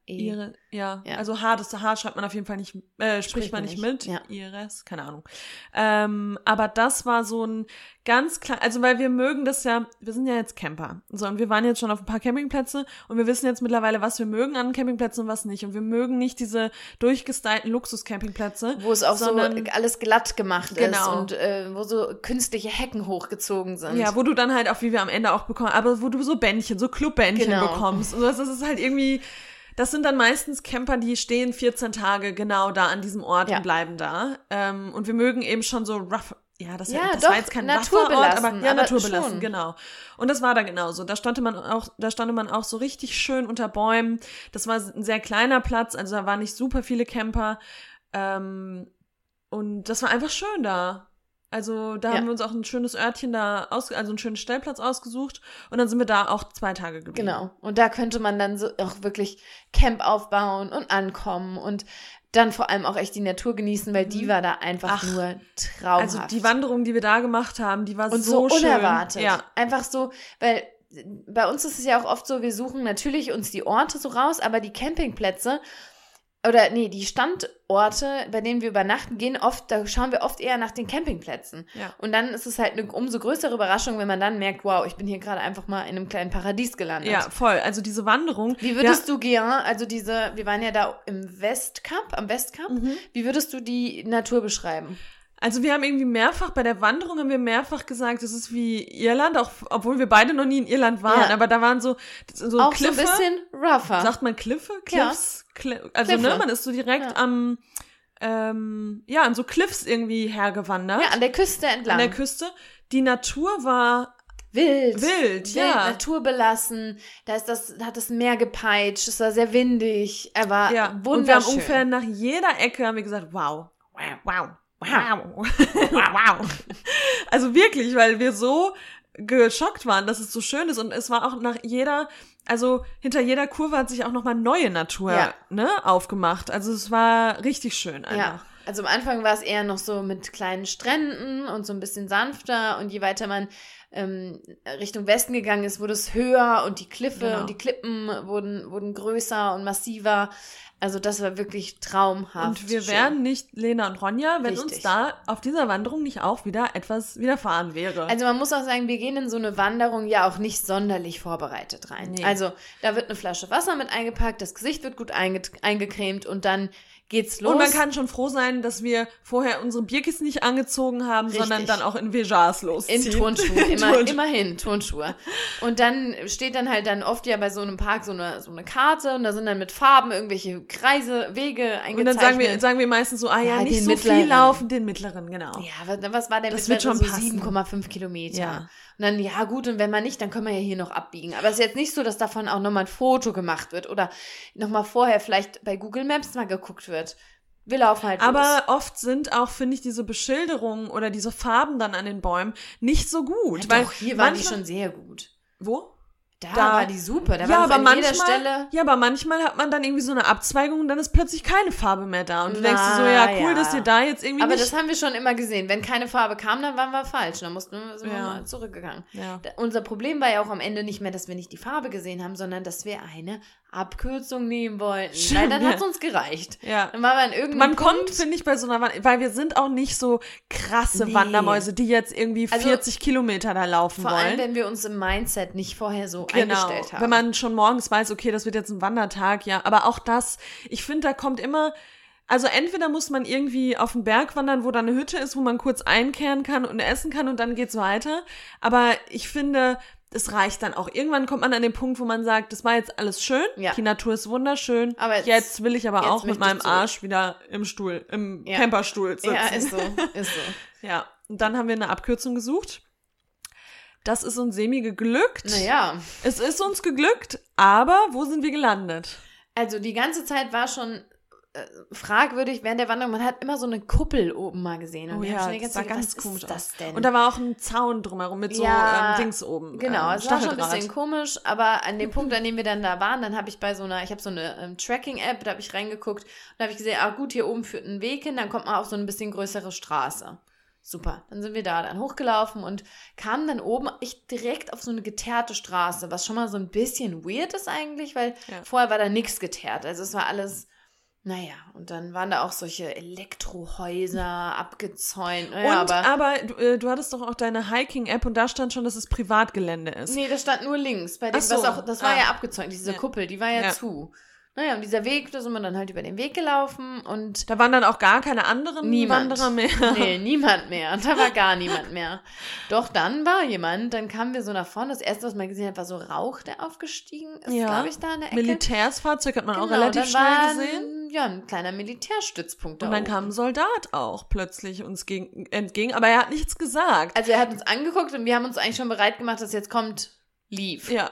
S2: H-Y-R-E.
S1: Ihre, ja.
S2: Ja.
S1: also H, das H schreibt man auf jeden Fall nicht, äh, spricht,
S2: Spricht
S1: man nicht mit.
S2: ja.
S1: IRS, keine Ahnung. Ähm, aber das war so ein ganz klar, also weil wir mögen das ja, wir sind ja jetzt Camper. So, und wir waren jetzt schon auf ein paar Campingplätze und wir wissen jetzt mittlerweile, was wir mögen an Campingplätzen und was nicht. Und wir mögen nicht diese durchgestylten Luxus-Campingplätze.
S2: Wo es auch so alles glatt gemacht ist
S1: Genau.
S2: und äh, wo so künstliche Hecken hochgezogen sind.
S1: Ja, wo du dann halt auch, wie wir am Ende auch bekommen, aber wo du so Bändchen, so Clubbändchen
S2: Genau.
S1: bekommst. Und das, das ist halt irgendwie, das sind dann meistens Camper, die stehen 14 Tage genau da an diesem Ort
S2: Ja.
S1: und bleiben da. Ähm, und wir mögen eben schon so rough, ja, das,
S2: Ja,
S1: das
S2: doch,
S1: war jetzt kein rougher Ort,
S2: naturbelassen,
S1: aber ja,
S2: aber
S1: naturbelassen,
S2: schon.
S1: genau. Und das war da genauso. Da stand man auch, da stand man auch so richtig schön unter Bäumen. Das war ein sehr kleiner Platz, also da waren nicht super viele Camper. Ähm, und das war einfach schön da. Also da
S2: Ja.
S1: haben wir uns auch ein schönes Örtchen da aus, also einen schönen Stellplatz ausgesucht und dann sind wir da auch zwei Tage geblieben.
S2: Genau. Und da könnte man dann so auch wirklich Camp aufbauen und ankommen und dann vor allem auch echt die Natur genießen, weil die war da einfach
S1: Mhm. Ach.
S2: nur traumhaft.
S1: Also die Wanderung, die wir da gemacht haben, die war
S2: und so,
S1: so, schön.
S2: unerwartet.
S1: Ja,
S2: Einfach so, weil bei uns ist es ja auch oft so, wir suchen natürlich uns die Orte so raus, aber die Campingplätze oder nee, die Standorte, bei denen wir übernachten, gehen oft, da schauen wir oft eher nach den Campingplätzen.
S1: ja.
S2: Und dann ist es halt eine umso größere Überraschung, wenn man dann merkt, wow, ich bin hier gerade einfach mal in einem kleinen Paradies gelandet.
S1: Ja, voll. Also diese Wanderung.
S2: Wie würdest du gern, also diese, wir waren ja da im Westcup, am Westcup,
S1: Mhm.
S2: wie würdest du die Natur beschreiben?
S1: Also wir haben irgendwie mehrfach, bei der Wanderung haben wir mehrfach gesagt, es ist wie Irland, auch obwohl wir beide noch nie in Irland waren,
S2: Ja.
S1: aber da waren so, so
S2: auch
S1: Kliffe.
S2: so ein bisschen rougher.
S1: Sagt man Kliffe?
S2: Ja.
S1: Cliffs? Cli also
S2: Kliffe.
S1: ne, man ist so direkt
S2: Ja.
S1: am, ähm, ja, an so Cliffs irgendwie hergewandert.
S2: ja, an der Küste entlang.
S1: an der Küste. Die Natur war
S2: Wild.
S1: Wild, ja.
S2: naturbelassen. Da ist das, da hat das Meer gepeitscht. Es war sehr windig. Er war
S1: Ja,
S2: wunderschön.
S1: und wir haben ungefähr nach jeder Ecke haben wir gesagt, wow, wow, wow, wow, wow. Also wirklich, weil wir so geschockt waren, dass es so schön ist und es war auch nach jeder, also hinter jeder Kurve hat sich auch nochmal neue Natur
S2: Ja.
S1: ne, aufgemacht. Also es war richtig schön
S2: Ja.
S1: einfach.
S2: Also am Anfang war es eher noch so mit kleinen Stränden und so ein bisschen sanfter. Und je weiter man ähm, Richtung Westen gegangen ist, wurde es höher und die Kliffe
S1: Genau.
S2: und die Klippen wurden, wurden größer und massiver. Also das war wirklich traumhaft.
S1: Und wir
S2: schön.
S1: wären nicht Lena und Ronja, wenn uns
S2: Richtig.
S1: da auf dieser Wanderung nicht auch wieder etwas widerfahren wäre.
S2: Also man muss auch sagen, wir gehen in so eine Wanderung ja auch nicht sonderlich vorbereitet rein.
S1: Nee.
S2: Also da wird eine Flasche Wasser mit eingepackt, das Gesicht wird gut einge eingecremt und dann geht's los.
S1: und man kann schon froh sein, dass wir vorher unsere Bierkis nicht angezogen haben, sondern
S2: Richtig.
S1: dann auch in Vejars losziehen.
S2: in Turnschuhe, immer,
S1: Turnschuhe.
S2: immerhin Turnschuhe. Und dann steht dann halt dann oft ja bei so einem Park so eine, so eine Karte und da sind dann mit Farben irgendwelche Kreise, Wege eingezeichnet.
S1: Und dann sagen wir, sagen wir meistens so, ah ja,
S2: Ja,
S1: nicht so
S2: mittleren.
S1: viel laufen, den mittleren, genau.
S2: ja, was, war der
S1: Das
S2: mittlere?
S1: wird schon
S2: so
S1: passen.
S2: 7,5 Kilometer.
S1: Ja.
S2: Und dann, ja gut, und wenn man nicht, dann können wir ja hier noch abbiegen. Aber es ist jetzt nicht so, dass davon auch nochmal ein Foto gemacht wird oder nochmal vorher vielleicht bei Google Maps mal geguckt wird. Wir laufen halt los.
S1: Aber oft sind auch, finde ich, diese Beschilderungen oder diese Farben dann an den Bäumen nicht so gut.
S2: ja,
S1: weil
S2: doch, hier waren die schon sehr gut.
S1: Wo?
S2: Da,
S1: Da-
S2: war die super. Da
S1: ja,
S2: war
S1: aber manchmal,
S2: Stelle.
S1: ja, aber manchmal hat man dann irgendwie so eine Abzweigung und dann ist plötzlich keine Farbe mehr da. Und du denkst dir so, ja,
S2: Na,
S1: cool,
S2: ja.
S1: dass ihr da jetzt irgendwie
S2: Aber das haben wir schon immer gesehen. Wenn keine Farbe kam, dann waren wir falsch. Dann mussten wir, sind wir
S1: Ja.
S2: mal zurückgegangen.
S1: ja.
S2: Da, unser Problem war ja auch am Ende nicht mehr, dass wir nicht die Farbe gesehen haben, sondern dass wir eine Abkürzung nehmen wollten.
S1: Stimmt,
S2: Weil dann
S1: ja.
S2: hat es uns gereicht.
S1: ja.
S2: Dann waren wir an irgendeinem
S1: Man
S2: Punkt.
S1: kommt, finde ich, bei so einer Wanderung, weil wir sind auch nicht so krasse
S2: Nee.
S1: Wandermäuse, die jetzt irgendwie
S2: Also,
S1: 40 Kilometer da laufen
S2: vor
S1: wollen.
S2: allem, wenn wir uns im Mindset nicht vorher so
S1: Genau,
S2: eingestellt haben.
S1: wenn man schon morgens weiß, okay, das wird jetzt ein Wandertag, ja. Aber auch das, ich finde, da kommt immer, also entweder muss man irgendwie auf den Berg wandern, wo da eine Hütte ist, wo man kurz einkehren kann und essen kann und dann geht's weiter. Aber ich finde, es reicht dann auch. Irgendwann kommt man an den Punkt, wo man sagt, das war jetzt alles schön,
S2: Ja.
S1: die Natur ist wunderschön.
S2: Aber jetzt-
S1: jetzt, will ich aber auch mit meinem. Arsch wieder im Stuhl, im
S2: Ja.
S1: Camperstuhl sitzen.
S2: ja, ist so, ist so.
S1: Ja, und dann haben wir eine Abkürzung gesucht. Das ist uns semi geglückt.
S2: Naja,
S1: Es ist uns geglückt, aber wo sind wir gelandet?
S2: also die ganze Zeit war schon fragwürdig während der Wanderung. Man hat immer so eine Kuppel oben mal gesehen. Und
S1: Oh ja, das sah
S2: Zeit
S1: ganz komisch
S2: was ist das denn?
S1: Und da war auch ein Zaun drumherum mit so
S2: Ja,
S1: ähm, Dings oben.
S2: Genau,
S1: ähm,
S2: es war schon ein bisschen komisch, aber an dem Punkt, an dem wir dann da waren, dann habe ich bei so einer, ich habe so eine ähm, Tracking-App, da habe ich reingeguckt und da habe ich gesehen, ah gut, hier oben führt ein Weg hin, dann kommt man auf so ein bisschen größere Straße. Super, dann sind wir da dann hochgelaufen und kamen dann oben echt direkt auf so eine geteerte Straße, was schon mal so ein bisschen weird ist eigentlich, weil
S1: Ja.
S2: vorher war da nichts geteert, also es war alles, naja, und dann waren da auch solche Elektrohäuser abgezäunt, naja,
S1: Und
S2: aber...
S1: aber, du, äh, du hattest doch auch deine Hiking-App und da stand schon, dass es Privatgelände ist.
S2: Nee, das stand nur links. Bei dem,
S1: so,
S2: was auch, das war
S1: ah.
S2: ja abgezäunt, diese
S1: Ja.
S2: Kuppel, die war ja,
S1: Ja.
S2: zu. Naja, und dieser Weg, da sind wir dann halt über den Weg gelaufen und
S1: Da waren dann auch gar keine anderen
S2: Niemand.
S1: Wanderer mehr.
S2: nee, niemand mehr. Da war gar niemand mehr. Doch dann war jemand, dann kamen wir so nach vorne. Das erste, was man gesehen hat, war so Rauch, der aufgestiegen ist,
S1: Ja.
S2: glaube ich, da in der Ecke.
S1: Militärsfahrzeug hat man auch
S2: Genau,
S1: relativ
S2: dann
S1: schnell
S2: war
S1: gesehen.
S2: Ja, ein kleiner Militärstützpunkt da
S1: Und dann
S2: oben.
S1: kam ein Soldat auch plötzlich uns gegen, entgegen, aber er hat nichts gesagt.
S2: Also er hat uns angeguckt und wir haben uns eigentlich schon bereit gemacht, dass jetzt kommt, lief.
S1: Ja.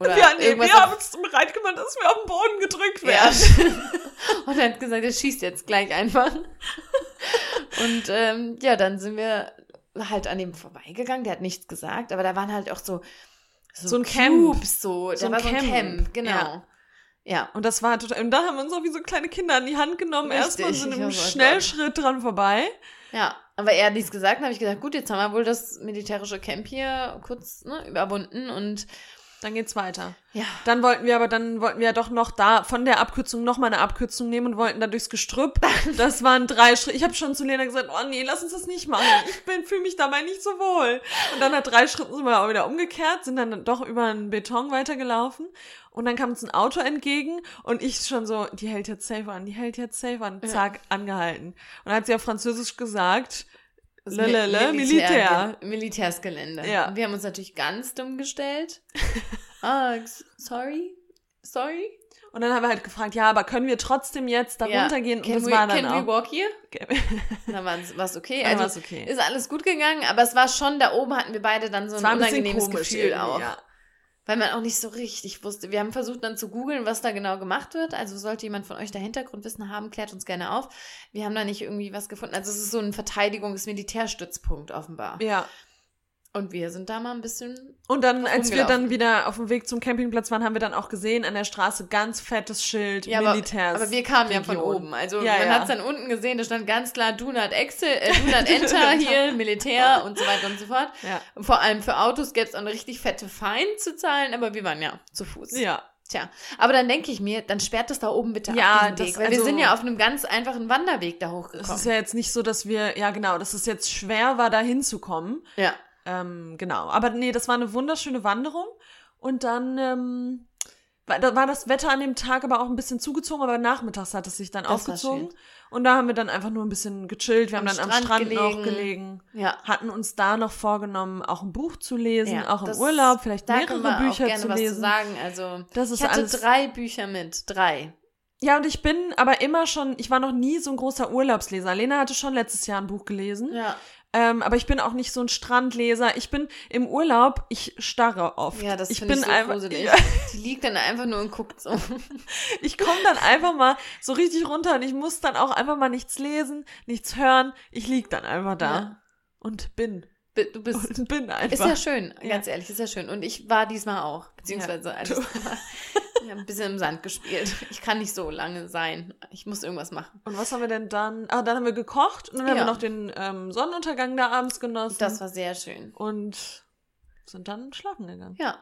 S2: Oder
S1: wir, nee, wir haben uns bereit gemacht, dass wir auf den Boden gedrückt
S2: Ja.
S1: werden.
S2: und er hat gesagt, er schießt jetzt gleich einfach. Und ähm, ja, dann sind wir halt an ihm vorbeigegangen. Der hat nichts gesagt, aber da waren halt auch so
S1: So ein Camp.
S2: Cubes, so.
S1: So
S2: da
S1: ein
S2: war so ein
S1: Camp.
S2: Camp, genau.
S1: Ja.
S2: Ja.
S1: Und das war total, und da haben wir uns auch wie so kleine Kinder an die Hand genommen, erstmal so einem
S2: so
S1: Schnellschritt dran vorbei.
S2: Ja, aber er hat nichts gesagt, dann habe ich gesagt, gut, jetzt haben wir wohl das militärische Camp hier kurz ne, überwunden und
S1: Dann geht's weiter.
S2: ja.
S1: Dann wollten wir aber, dann wollten wir ja doch noch da von der Abkürzung noch mal eine Abkürzung nehmen und wollten da durchs Gestrüpp. Das waren drei Schritte. Ich habe schon zu Lena gesagt, oh nee, lass uns das nicht machen. Ich bin fühle mich dabei nicht so wohl. Und dann nach drei Schritten sind wir auch wieder umgekehrt, sind dann doch über einen Beton weitergelaufen. Und dann kam uns ein Auto entgegen und ich schon so, die hält jetzt safe an, die hält jetzt safe an, zack, angehalten. Und dann hat sie auf Französisch gesagt, Lelele, Militär.
S2: Militärsgelände.
S1: Ja.
S2: Und wir haben uns natürlich ganz dumm gestellt. ah, sorry? Sorry?
S1: Und dann haben wir halt gefragt, ja, aber können wir trotzdem jetzt da
S2: Ja.
S1: runtergehen? Und
S2: Can,
S1: das
S2: we,
S1: war dann
S2: can
S1: auch.
S2: we walk here?
S1: Okay.
S2: Dann war es okay.
S1: Dann
S2: Also
S1: war's okay.
S2: ist alles gut gegangen, aber es war schon, da oben hatten wir beide dann so ein
S1: ein
S2: unangenehmes Gefühl auch.
S1: ja.
S2: Weil man auch nicht so richtig wusste. Wir haben versucht dann zu googeln, was da genau gemacht wird. Also sollte jemand von euch da Hintergrundwissen haben, klärt uns gerne auf. Wir haben da nicht irgendwie was gefunden. Also es ist so ein Verteidigungs-Militärstützpunkt offenbar.
S1: Ja.
S2: Und wir sind da mal ein bisschen
S1: Und dann, als wir dann wieder auf dem Weg zum Campingplatz waren, haben wir dann auch gesehen, an der Straße ganz fettes Schild,
S2: Ja, aber,
S1: Militärs.
S2: aber wir kamen ja von
S1: Region.
S2: oben. Also
S1: Ja,
S2: man
S1: ja.
S2: hat es dann unten gesehen, da stand ganz klar Do not exit, äh, do not enter hier, Militär und so weiter und so fort.
S1: Ja.
S2: Und vor allem für Autos gäbe es auch eine richtig fette Fein zu zahlen, aber wir waren ja zu Fuß.
S1: Ja.
S2: Tja, aber dann denke ich mir, dann sperrt das da oben bitte
S1: Ja,
S2: ab
S1: das-
S2: Weg, weil wir
S1: also-
S2: sind ja auf einem ganz einfachen Wanderweg da
S1: Es
S2: hochgekommen.
S1: ist ja jetzt nicht so, dass wir, ja genau, dass es jetzt schwer war, da hinzukommen.
S2: ja.
S1: Ähm, genau. Aber nee, das war eine wunderschöne Wanderung. Und dann ähm, war, da war das Wetter an dem Tag aber auch ein bisschen zugezogen, aber nachmittags hat es sich dann
S2: Das
S1: aufgezogen. Und da haben wir dann einfach nur ein bisschen gechillt. Wir
S2: Am
S1: haben dann am
S2: Strand
S1: Strand noch
S2: gelegen.
S1: gelegen.
S2: Ja.
S1: Hatten uns da noch vorgenommen, auch ein Buch zu lesen,
S2: ja,
S1: auch im Urlaub, vielleicht mehrere Bücher zu lesen.
S2: zu sagen. Also
S1: Das ist
S2: ich hatte
S1: alles.
S2: drei Bücher mit, drei.
S1: Ja, und ich bin aber immer schon, ich war noch nie so ein großer Urlaubsleser. Lena hatte schon letztes Jahr ein Buch gelesen.
S2: Ja.
S1: Ähm, aber ich bin auch nicht so ein Strandleser. Ich bin im Urlaub, ich starre oft.
S2: Ja, das
S1: ich bin
S2: ich so
S1: einfach,
S2: gruselig.
S1: Ja,
S2: Die liegt dann einfach nur und guckt so.
S1: ich komme dann einfach mal so richtig runter und ich muss dann auch einfach mal nichts lesen, nichts hören. Ich lieg dann einfach da
S2: Ja.
S1: und bin.
S2: Du bist.
S1: Und bin einfach.
S2: Ist ja schön,
S1: Ja.
S2: ganz ehrlich, ist ja schön. Und ich war diesmal auch, beziehungsweise
S1: Ja.
S2: alles. Ich habe ein bisschen im Sand gespielt. Ich kann nicht so lange sein. Ich muss irgendwas machen.
S1: und was haben wir denn dann? Ah, dann haben wir gekocht und dann haben
S2: Ja.
S1: wir noch den ähm, Sonnenuntergang da abends genossen.
S2: Das war sehr schön.
S1: und sind dann schlafen gegangen.
S2: Ja.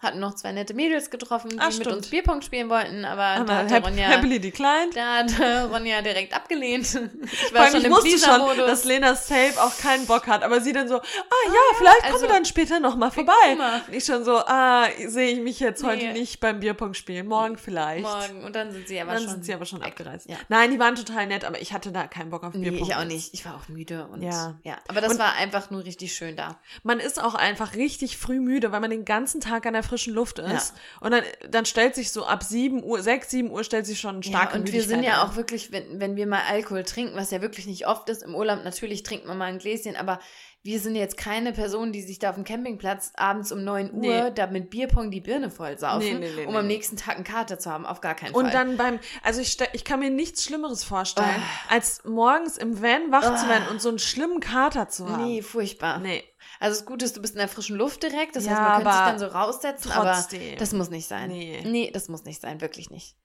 S2: Hatten noch zwei nette Mädels getroffen, die
S1: Ah,
S2: mit uns Bierpong spielen wollten, aber
S1: Haben
S2: da hat Ronja,
S1: happily declined.
S2: da hat Ronja direkt abgelehnt. Ich
S1: Vor
S2: war
S1: allem,
S2: schon
S1: ich
S2: im
S1: wusste schon, dass Lena safe auch keinen Bock hat, aber sie dann so, ah ja, vielleicht kommen
S2: also-
S1: wir dann später nochmal vorbei.
S2: mal.
S1: Ich schon so, ah, sehe ich mich jetzt heute
S2: Nee.
S1: nicht beim Bierpong spielen, morgen vielleicht.
S2: Morgen. Und dann sind sie aber
S1: dann
S2: schon.
S1: sind sie aber schon
S2: weg.
S1: abgereist.
S2: Ja.
S1: Nein, die waren total nett, aber ich hatte da keinen Bock auf
S2: Nee,
S1: Bierpong.
S2: ich auch nicht. Ich war auch müde und
S1: Ja.
S2: ja. Aber das
S1: Und-
S2: war einfach nur richtig schön da.
S1: Man ist auch einfach richtig früh müde, weil man den ganzen Tag an der frischen Luft ist. Und dann, dann stellt sich so ab 7 Uhr, 6, 7 Uhr stellt sich schon starke
S2: ja, und wir sind ja auch wirklich, wenn, wenn wir mal Alkohol trinken, was ja wirklich nicht oft ist, im Urlaub natürlich trinkt man mal ein Gläschen, aber wir sind jetzt keine Person, die sich da auf dem Campingplatz abends um 9 Uhr
S1: Nee.
S2: da mit Bierpong die Birne voll saufen,
S1: Nee, nee,
S2: um am nächsten Tag einen Kater zu haben. Auf gar keinen
S1: Und
S2: Fall.
S1: dann beim, also ich, ich kann mir nichts Schlimmeres vorstellen,
S2: Ah.
S1: als morgens im Van wach zu
S2: Ah.
S1: werden und so einen schlimmen Kater zu haben.
S2: Nee, furchtbar.
S1: Nee.
S2: Also das Gute ist, du bist in der frischen Luft direkt. Das
S1: Ja,
S2: heißt, man könnte sich dann so raussetzen,
S1: trotzdem.
S2: aber das muss nicht sein.
S1: Nee.
S2: Nee, das muss nicht sein, wirklich nicht.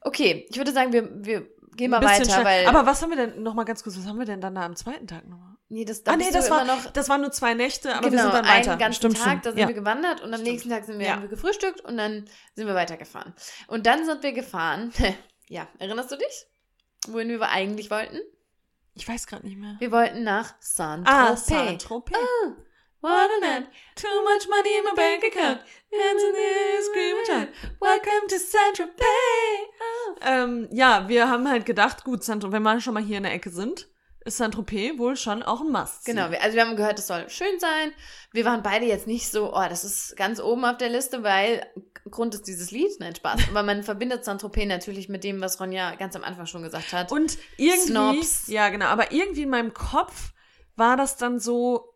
S2: Okay, ich würde sagen, wir, wir gehen mal weiter,
S1: schnell.
S2: weil.
S1: Aber was haben wir denn, noch mal ganz kurz, was haben wir denn dann da am zweiten Tag nochmal?
S2: nee, das, da
S1: Ah nee, das war,
S2: noch
S1: das waren nur zwei Nächte, aber
S2: genau,
S1: wir sind dann weiter.
S2: einen ganzen
S1: stimmt,
S2: Tag,
S1: stimmt.
S2: da sind
S1: ja.
S2: wir gewandert und am
S1: Stimmt.
S2: nächsten Tag sind wir,
S1: Ja.
S2: haben wir gefrühstückt und dann sind wir weitergefahren. Und dann sind wir gefahren. ja, erinnerst du dich? Wohin wir eigentlich wollten?
S1: Ich weiß gerade nicht mehr.
S2: Wir wollten nach Saint-Tropez.
S1: Ah, Saint-Tropez.
S2: What a night.
S1: Too much money in my bank account. Hands in the air, screaming shout. Welcome to Saint-Tropez. Ähm, ja, wir haben halt gedacht, gut, Saint wenn wir schon mal hier in der Ecke sind, ist Saint-Tropez wohl schon auch ein Must.
S2: Genau, also wir haben gehört, es soll schön sein. Wir waren beide jetzt nicht so, oh, das ist ganz oben auf der Liste, weil Grund ist dieses Lied, nein, Spaß. Aber man verbindet Saint-Tropez natürlich mit dem, was Ronja ganz am Anfang schon gesagt hat.
S1: Und irgendwie,
S2: Snobs.
S1: ja genau, aber irgendwie in meinem Kopf war das dann so,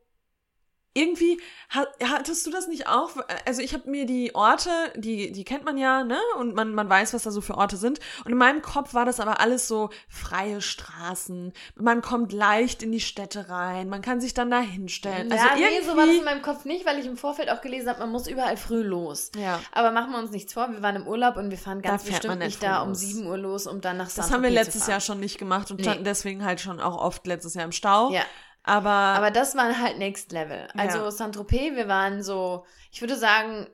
S1: irgendwie, ha- hattest du das nicht auch? Also ich habe mir die Orte, die, die kennt man ja, ne? Und man, man weiß, was da so für Orte sind. Und in meinem Kopf war das aber alles so freie Straßen. Man kommt leicht in die Städte rein, man kann sich dann da hinstellen. Also
S2: ja, nee,
S1: irgendwie,
S2: so war das in meinem Kopf nicht, weil ich im Vorfeld auch gelesen habe, man muss überall früh los.
S1: ja.
S2: Aber machen wir uns nichts vor, wir waren im Urlaub und wir fahren ganz
S1: Da
S2: bestimmt
S1: nicht
S2: da um
S1: los.
S2: 7 Uhr los, um dann nach
S1: Das
S2: Saint-Tropez
S1: haben wir letztes. Jahr schon nicht gemacht und
S2: Nee.
S1: deswegen halt schon auch oft letztes Jahr im Stau.
S2: Ja,
S1: Aber,
S2: aber das war halt Next Level. Also
S1: Ja.
S2: Saint-Tropez, wir waren so, ich würde sagen,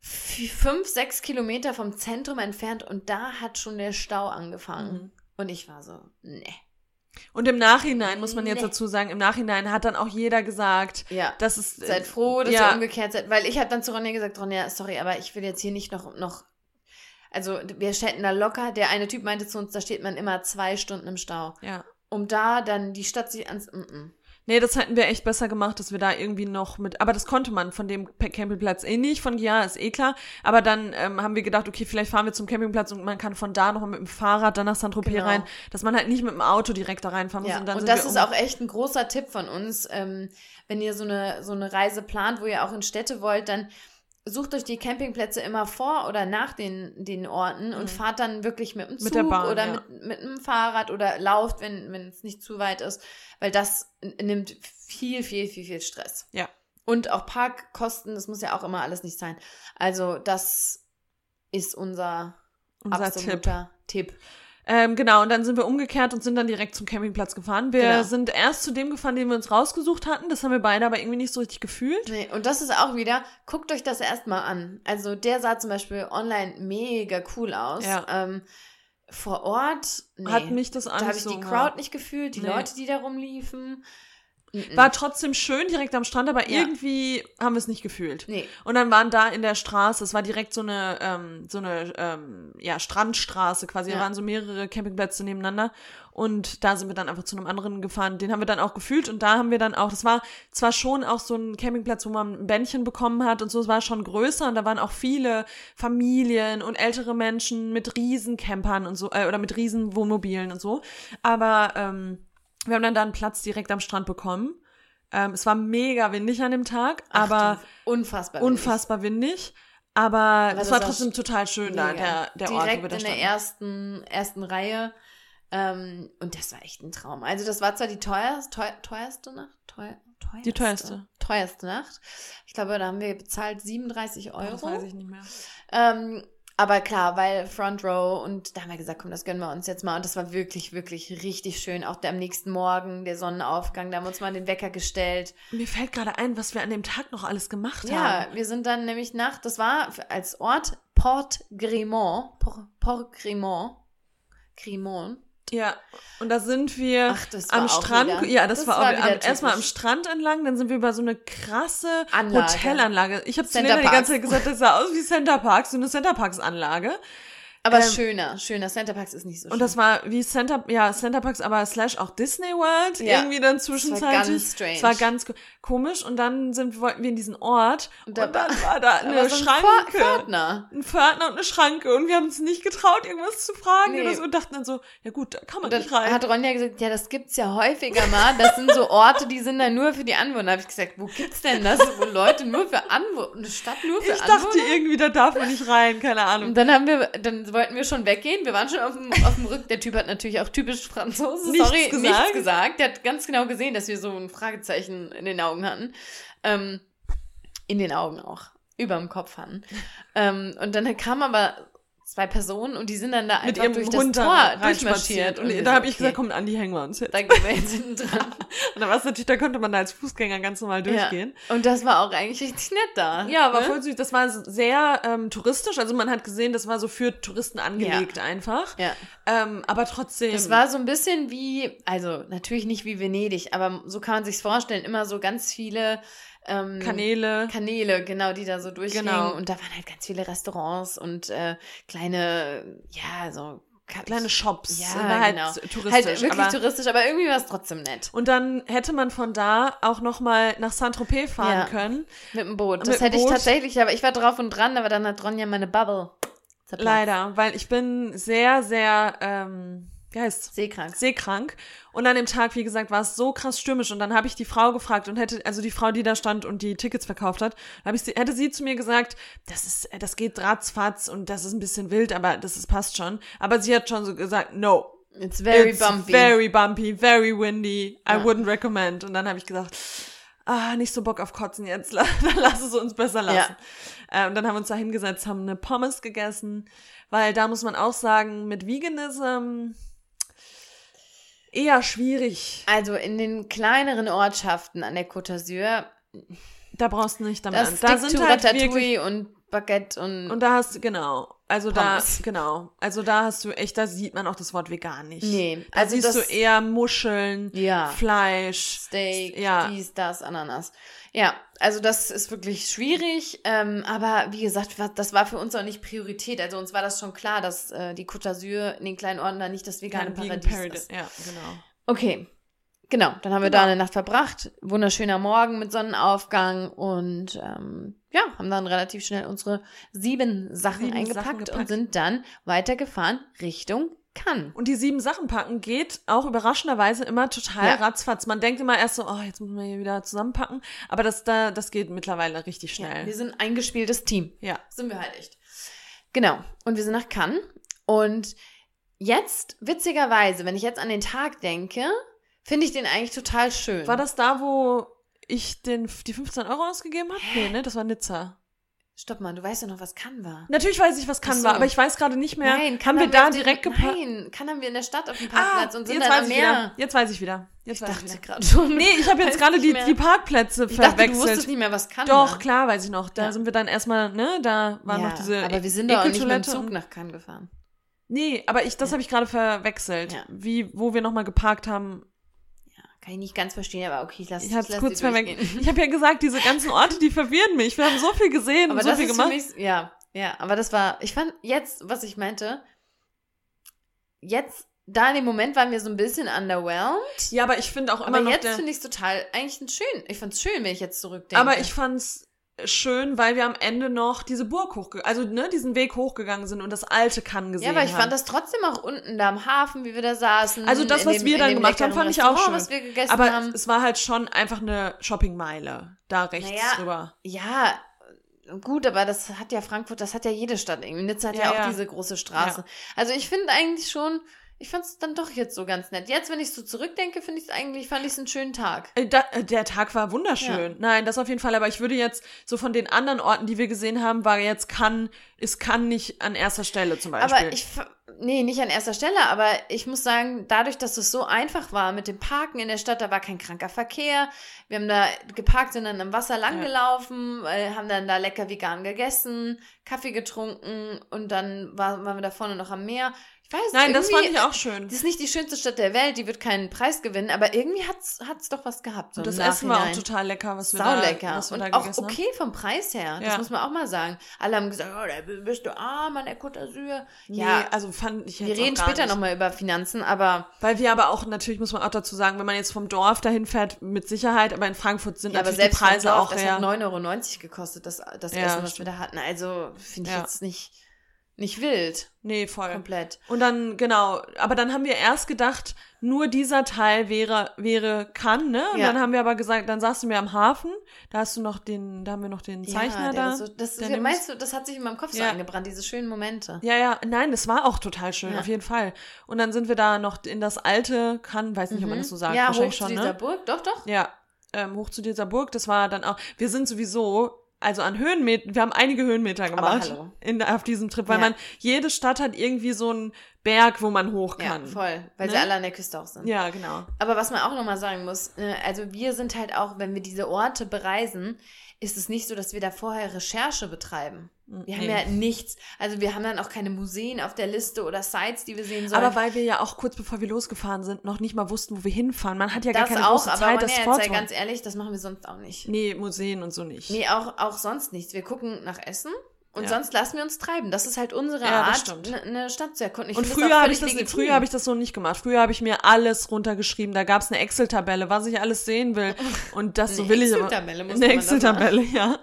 S2: fünf, sechs Kilometer vom Zentrum entfernt und da hat schon der Stau angefangen.
S1: Mhm.
S2: Und ich war so, nee.
S1: Und im Nachhinein, muss man jetzt
S2: Nee.
S1: dazu sagen, im Nachhinein hat dann auch jeder gesagt,
S2: Ja.
S1: dass es. äh,
S2: Seid froh, dass
S1: ja.
S2: ihr umgekehrt seid. Weil ich habe dann zu Ronja gesagt, Ronja, sorry, aber ich will jetzt hier nicht noch, noch also wir ständen da locker, der eine Typ meinte zu uns, da steht man immer zwei Stunden im Stau.
S1: Ja.
S2: Um da dann die Stadt sich ans... Mm -mm.
S1: Nee, das hätten wir echt besser gemacht, dass wir da irgendwie noch mit. Aber das konnte man von dem Campingplatz eh nicht, von ja, ist eh klar. Aber dann ähm, haben wir gedacht, okay, vielleicht fahren wir zum Campingplatz und man kann von da noch mit dem Fahrrad dann nach Saint-Tropez
S2: Genau.
S1: rein, dass man halt nicht mit dem Auto direkt da reinfahren muss.
S2: Ja,
S1: und dann
S2: und das ist
S1: um-
S2: auch echt ein großer Tipp von uns. Ähm, wenn ihr so eine, so eine Reise plant, wo ihr auch in Städte wollt, dann sucht euch die Campingplätze immer vor oder nach den, den Orten und
S1: Mhm.
S2: fahrt dann wirklich mit dem Zug
S1: Mit Bahn,
S2: oder
S1: ja.
S2: mit, mit einem Fahrrad oder lauft, wenn, wenn es nicht zu weit ist, weil das nimmt viel, viel, viel, viel Stress.
S1: Ja.
S2: Und auch Parkkosten, das muss ja auch immer alles nicht sein. Also das ist unser,
S1: unser Tipp.
S2: absoluter Tipp.
S1: Ähm, genau, und dann sind wir umgekehrt und sind dann direkt zum Campingplatz gefahren. Wir
S2: Genau.
S1: sind erst zu dem gefahren, den wir uns rausgesucht hatten. Das haben wir beide aber irgendwie nicht so richtig gefühlt.
S2: Nee, und das ist auch wieder, guckt euch das erstmal an. Also der sah zum Beispiel online mega cool aus.
S1: Ja.
S2: Ähm, vor Ort, nee.
S1: Hat mich das auch
S2: da habe ich die. Crowd nicht gefühlt, die
S1: Nee.
S2: Leute, die da rumliefen.
S1: War trotzdem schön direkt am Strand, aber
S2: Ja.
S1: irgendwie haben wir es nicht gefühlt.
S2: Nee,
S1: Und dann waren da in der Straße, es war direkt so eine, ähm, so eine ähm, ja, Strandstraße quasi, da
S2: Ja.
S1: waren so mehrere Campingplätze nebeneinander. Und da sind wir dann einfach zu einem anderen gefahren. Den haben wir dann auch gefühlt und da haben wir dann auch, das war zwar schon auch so ein Campingplatz, wo man ein Bändchen bekommen hat und so, es war schon größer und da waren auch viele Familien und ältere Menschen mit Riesencampern und so, äh, oder mit Riesenwohnmobilen und so. Aber ähm, wir haben dann da einen Platz direkt am Strand bekommen. Ähm, es war mega windig an dem Tag,
S2: Ach
S1: aber
S2: du, unfassbar. windig.
S1: unfassbar windig. Aber
S2: das
S1: es war trotzdem total schön da,
S2: Mega.
S1: der, der Ort,
S2: Direkt
S1: wo wir da
S2: in der
S1: standen.
S2: ersten, ersten Reihe. Ähm, und das war echt ein Traum. Also das war zwar die teuerste, teuer, teuerste Nacht. Teuer, teuerste,
S1: Die teuerste.
S2: Teuerste Nacht. Ich glaube, da haben wir bezahlt 37 Euro.
S1: Das weiß ich nicht mehr.
S2: Ähm, aber klar, weil Front Row und da haben wir gesagt, komm, das gönnen wir uns jetzt mal. Und das war wirklich, wirklich richtig schön. Auch der, am nächsten Morgen, der Sonnenaufgang, da haben wir uns mal den Wecker gestellt.
S1: Mir fällt gerade ein, was wir an dem Tag noch alles gemacht
S2: Ja,
S1: haben.
S2: wir sind dann nämlich nach, das war als Ort Port Grimont, Port, Port Grimont, Grimont.
S1: Ja, und da sind wir
S2: Ach,
S1: am Strand.
S2: wieder-
S1: Ja, das,
S2: das
S1: war,
S2: war
S1: auch am, erstmal am. Strand entlang, dann sind wir über so eine krasse
S2: Anlage.
S1: Hotelanlage. Ich habe zu Lena die ganze. Zeit gesagt, das sah aus wie Center Parks, so eine Center Parks Anlage.
S2: Aber
S1: Ähm,
S2: schöner, schöner. Centerparks ist nicht so schön.
S1: Und das war wie Center, ja, Centerparks, aber slash auch Disney World
S2: Ja.
S1: irgendwie dann
S2: Das war
S1: zwischenzeitlich.
S2: ganz strange.
S1: Es war ganz ko- komisch und dann sind, wollten wir in diesen Ort und,
S2: da
S1: dann
S2: war-
S1: da eine
S2: so ein
S1: Schranke.
S2: Pförtner.
S1: ein Pförtner und eine Schranke und wir haben uns nicht getraut, irgendwas zu fragen
S2: Nee.
S1: oder so und dachten dann so, ja gut, da kann man
S2: Und dann
S1: nicht rein.
S2: hat Ronja gesagt, ja, das gibt's ja häufiger mal. Das sind so Orte, die sind da nur für die Anwohner. Da habe ich gesagt, wo gibt's denn das, wo Leute nur für Anwohner, eine Stadt nur für
S1: ich
S2: Anwohner?
S1: dachte irgendwie, da darf man nicht rein, keine Ahnung.
S2: Und dann haben wir, dann wollten wir schon weggehen. Wir waren schon auf dem, auf dem Rück. Der Typ hat natürlich auch typisch Franzose,
S1: Nichts
S2: sorry,
S1: gesagt.
S2: nichts gesagt. Der hat ganz genau gesehen, dass wir so ein Fragezeichen in den Augen hatten. Ähm, in den Augen auch. Überm Kopf hatten. Ähm, und dann kamen aber zwei Personen und die sind dann da
S1: Mit
S2: einfach
S1: ihrem
S2: durch das
S1: Hund
S2: Tor durchmarschiert.
S1: Und
S2: wir
S1: da habe ich
S2: okay,
S1: gesagt, komm, Andi, hängen wir uns jetzt.
S2: da gehen wir jetzt hinten dran.
S1: Und da war es natürlich, da konnte man da als Fußgänger ganz normal durchgehen.
S2: Ja. Und das war auch eigentlich richtig nett da.
S1: Ja, war
S2: ne?
S1: voll süß. Das war sehr ähm, touristisch. Also man hat gesehen, das war so für Touristen angelegt einfach.
S2: Ja.
S1: Ähm, aber trotzdem.
S2: Es war so ein bisschen wie, also natürlich nicht wie Venedig, aber so kann man sich's vorstellen, immer so ganz viele ähm,
S1: Kanäle.
S2: Kanäle, genau, die da so durchgingen.
S1: Genau.
S2: Und da waren halt ganz viele Restaurants und äh, kleine, ja, so
S1: kleine Shops.
S2: Ja,
S1: halt
S2: genau.
S1: touristisch.
S2: Halt wirklich
S1: aber
S2: touristisch, aber irgendwie war es trotzdem nett.
S1: und dann hätte man von da auch noch mal nach Saint-Tropez fahren
S2: Ja.
S1: können.
S2: Mit dem Boot. Das hätte ich
S1: Boot.
S2: tatsächlich, aber ich war drauf und dran, aber dann hat Ronja meine Bubble zerplatzt.
S1: Leider, weil ich bin sehr, sehr, ähm, wie?
S2: Seekrank.
S1: seekrank. Und an dem Tag, wie gesagt, war es so krass stürmisch. Und dann habe ich die Frau gefragt und hätte, also die Frau, die da stand und die Tickets verkauft hat, habe ich sie, hätte sie zu mir gesagt, das ist, das geht ratzfatz und das ist ein bisschen wild, aber das ist, passt schon. Aber sie hat schon so gesagt, no.
S2: It's very
S1: it's
S2: bumpy.
S1: Very bumpy, very windy. I
S2: Ja.
S1: wouldn't recommend. Und dann habe ich gesagt, ah, nicht so Bock auf Kotzen jetzt. Dann lass es uns besser lassen. Äh, und dann haben wir uns da hingesetzt, haben eine Pommes gegessen, weil da muss man auch sagen, mit Veganism eher schwierig.
S2: Also in den kleineren Ortschaften an der Côte d'Azur,
S1: Da brauchst du nicht damit
S2: das
S1: an. Da sind halt wirklich
S2: und Baguette und,
S1: und da hast du genau, also
S2: Pommes.
S1: da genau, also da hast du echt, da sieht man auch das Wort vegan nicht.
S2: Nee,
S1: da
S2: also
S1: siehst
S2: das-
S1: du eher Muscheln,
S2: Ja.
S1: Fleisch,
S2: Steak,
S1: ja.
S2: dies, das, Ananas. Ja, also das ist wirklich schwierig, ähm, aber wie gesagt, das war für uns auch nicht Priorität. Also uns war das schon klar, dass äh, die Côte d'Azur in den kleinen Orten da nicht das vegane
S1: kein
S2: Paradies
S1: Paradise.
S2: ist.
S1: Ja, genau.
S2: Okay, genau, dann haben wir
S1: Genau.
S2: da eine Nacht verbracht. Wunderschöner Morgen mit Sonnenaufgang und ähm, ja, haben dann relativ schnell unsere sieben Sachen
S1: Sieben
S2: eingepackt
S1: Sachen
S2: und sind dann weitergefahren Richtung Cannes.
S1: Und die sieben Sachen packen geht auch überraschenderweise immer total
S2: Ja.
S1: ratzfatz. Man denkt immer erst so, oh, jetzt müssen wir hier wieder zusammenpacken. Aber das da, das geht mittlerweile richtig schnell.
S2: Wir sind ein eingespieltes Team.
S1: Ja.
S2: Sind wir halt echt. Genau. Und wir sind nach Cannes. Und jetzt, witzigerweise, wenn ich jetzt an den Tag denke, finde ich den eigentlich total schön.
S1: War das da, wo ich den, die 15 Euro ausgegeben habe? Nee, ne? Das war Nizza.
S2: Stopp mal, du weißt ja noch, was Cannes war.
S1: Natürlich weiß ich, was kann
S2: so.
S1: war, aber ich weiß gerade nicht mehr.
S2: Nein,
S1: haben
S2: Cannes
S1: wir da direkt gepackt?
S2: Nein, Cannes haben wir in der Stadt auf dem
S1: Ah,
S2: Parkplatz und sind
S1: jetzt
S2: dann
S1: weiß
S2: am
S1: ich
S2: Meer.
S1: wieder. Jetzt weiß ich wieder. Jetzt
S2: Ich dachte gerade schon.
S1: Nee, ich habe jetzt gerade die,
S2: mehr.
S1: die Parkplätze
S2: Ich dachte, du
S1: verwechselt.
S2: wusstest nicht mehr, was Cannes
S1: Doch,
S2: war.
S1: klar, weiß ich noch. Da
S2: Ja.
S1: sind wir dann erstmal, ne, da waren
S2: ja,
S1: noch diese
S2: aber wir sind doch nicht mit dem Zug nach Cannes gefahren.
S1: Nee, aber ich, das habe ich gerade verwechselt.
S2: Ja.
S1: Wie, wo wir nochmal geparkt haben.
S2: Kann ich nicht ganz verstehen, aber okay, ich lasse
S1: Ich es
S2: lass
S1: kurz
S2: dir
S1: verwechselt.
S2: durchgehen.
S1: Ich habe ja gesagt, diese ganzen Orte, die verwirren mich. Wir haben so viel gesehen
S2: Aber
S1: und so
S2: das
S1: viel
S2: ist für
S1: gemacht.
S2: mich, ja, ja, aber das war, ich fand jetzt, was ich meinte, jetzt, da in dem Moment waren wir so ein bisschen underwhelmed,
S1: Ja, aber ich finde auch immer
S2: aber
S1: noch
S2: jetzt finde ich es total, eigentlich schön, ich fand's schön, wenn ich jetzt zurückdenke.
S1: Aber ich fand's schön, weil wir am Ende noch diese Burg hochge also ne, diesen Weg hochgegangen sind und das alte Kann gesehen
S2: ja, aber ich
S1: haben.
S2: fand das trotzdem auch unten da am Hafen, wie wir da saßen.
S1: Also das, was
S2: dem-
S1: wir dann gemacht haben, fand ich auch schön.
S2: was wir gegessen
S1: aber
S2: haben.
S1: es war halt schon einfach eine Shoppingmeile da rechts
S2: Naja,
S1: drüber.
S2: Ja, gut, aber das hat ja Frankfurt, das hat ja jede Stadt irgendwie. Nizza hat ja,
S1: Ja,
S2: auch
S1: ja.
S2: diese große Straße. Also ich finde eigentlich schon, ich fand es dann doch jetzt so ganz nett. Jetzt, wenn ich so zurückdenke, finde ich es eigentlich, fand ich es einen schönen Tag.
S1: Äh, Da, äh, der Tag war wunderschön. Nein, das auf jeden Fall. Aber ich würde jetzt so von den anderen Orten, die wir gesehen haben, war jetzt kann, ist kann nicht an erster Stelle zum Beispiel.
S2: Aber ich, nee, nicht an erster Stelle, aber ich muss sagen, dadurch, dass es so einfach war mit dem Parken in der Stadt, da war kein kranker Verkehr. Wir haben da geparkt, sind dann am Wasser lang
S1: Ja.
S2: gelaufen, äh, haben dann da lecker vegan gegessen, Kaffee getrunken und dann war, waren wir da vorne noch am Meer. Ich weiß
S1: Nein, das fand ich auch schön.
S2: Das ist nicht die schönste Stadt der Welt, die wird keinen Preis gewinnen, aber irgendwie hat's, hat's doch was gehabt. So
S1: Und das Essen war auch total lecker, was wir
S2: Sau
S1: da,
S2: lecker.
S1: was wir
S2: Und
S1: da
S2: auch okay vom Preis her. Das
S1: Ja.
S2: muss man auch mal sagen. Alle haben gesagt, oh, da bist du arm an der Côte d'Azur.
S1: haben. Nee,
S2: Ja,
S1: also fand ich jetzt
S2: wir reden später nochmal über Finanzen, aber,
S1: Weil wir aber auch, natürlich muss man auch dazu sagen, wenn man jetzt vom Dorf dahin fährt, mit Sicherheit, aber in Frankfurt sind
S2: ja, aber
S1: natürlich
S2: selbst
S1: die Preise
S2: Dorf,
S1: auch
S2: das
S1: ja.
S2: hat 9,90 Euro gekostet, das, das
S1: Ja,
S2: Essen, was
S1: stimmt.
S2: wir da hatten. Also finde ich
S1: Ja.
S2: jetzt nicht, nicht wild.
S1: Nee, voll.
S2: Komplett.
S1: Und dann, genau, aber dann haben wir erst gedacht, nur dieser Teil wäre, wäre kann, ne? Und
S2: Ja.
S1: dann haben wir aber gesagt, dann saßen wir am Hafen, da hast du noch den, da haben wir noch den Zeichner
S2: ja, der
S1: da.
S2: So, das,
S1: der
S2: meinst du, das hat sich in meinem Kopf so
S1: Ja.
S2: eingebrannt, diese schönen Momente.
S1: Ja, ja, nein, das war auch total schön,
S2: Ja.
S1: auf jeden Fall. Und dann sind wir da noch in das alte Kann, weiß nicht, ob man das so sagt,
S2: Mhm. ja, hoch
S1: wahrscheinlich
S2: zu
S1: schon,
S2: dieser
S1: ne?
S2: Burg, doch, doch.
S1: Ja, ähm, hoch zu dieser Burg, das war dann auch, wir sind sowieso, also an Höhenmetern, wir haben einige Höhenmeter gemacht in, auf diesem Trip, weil
S2: Ja.
S1: man, jede Stadt hat irgendwie so einen Berg, wo man hoch
S2: Ja,
S1: kann.
S2: voll, weil
S1: Ne?
S2: sie alle an der Küste auch sind.
S1: Ja, genau.
S2: Aber was man auch nochmal sagen muss, äh, also wir sind halt auch, wenn wir diese Orte bereisen, ist es nicht so, dass wir da vorher Recherche betreiben. Wir haben
S1: Nee.
S2: ja nichts, also wir haben dann auch keine Museen auf der Liste oder Sites, die wir sehen sollen.
S1: Aber weil wir ja auch kurz bevor wir losgefahren sind, noch nicht mal wussten, wo wir hinfahren. Man hat ja gar
S2: das
S1: keine
S2: auch,
S1: große
S2: aber
S1: Zeit, das
S2: ja, jetzt sei
S1: vorzuhaben.
S2: ganz ehrlich, das machen wir sonst auch nicht.
S1: Nee, Museen und so nicht.
S2: Nee, auch, auch sonst nichts. Wir gucken nach Essen und
S1: Ja.
S2: sonst lassen wir uns treiben. Das ist halt unsere
S1: Ja,
S2: Art,
S1: stimmt.
S2: ne- eine Stadt zu erkunden. Ich
S1: und früher habe ich, das, früher hab ich das so nicht gemacht. Früher habe ich mir alles runtergeschrieben. Da gab es eine Excel-Tabelle, was ich alles sehen will. Und das so
S2: Eine
S1: will ich aber. Eine Excel-Tabelle, ja.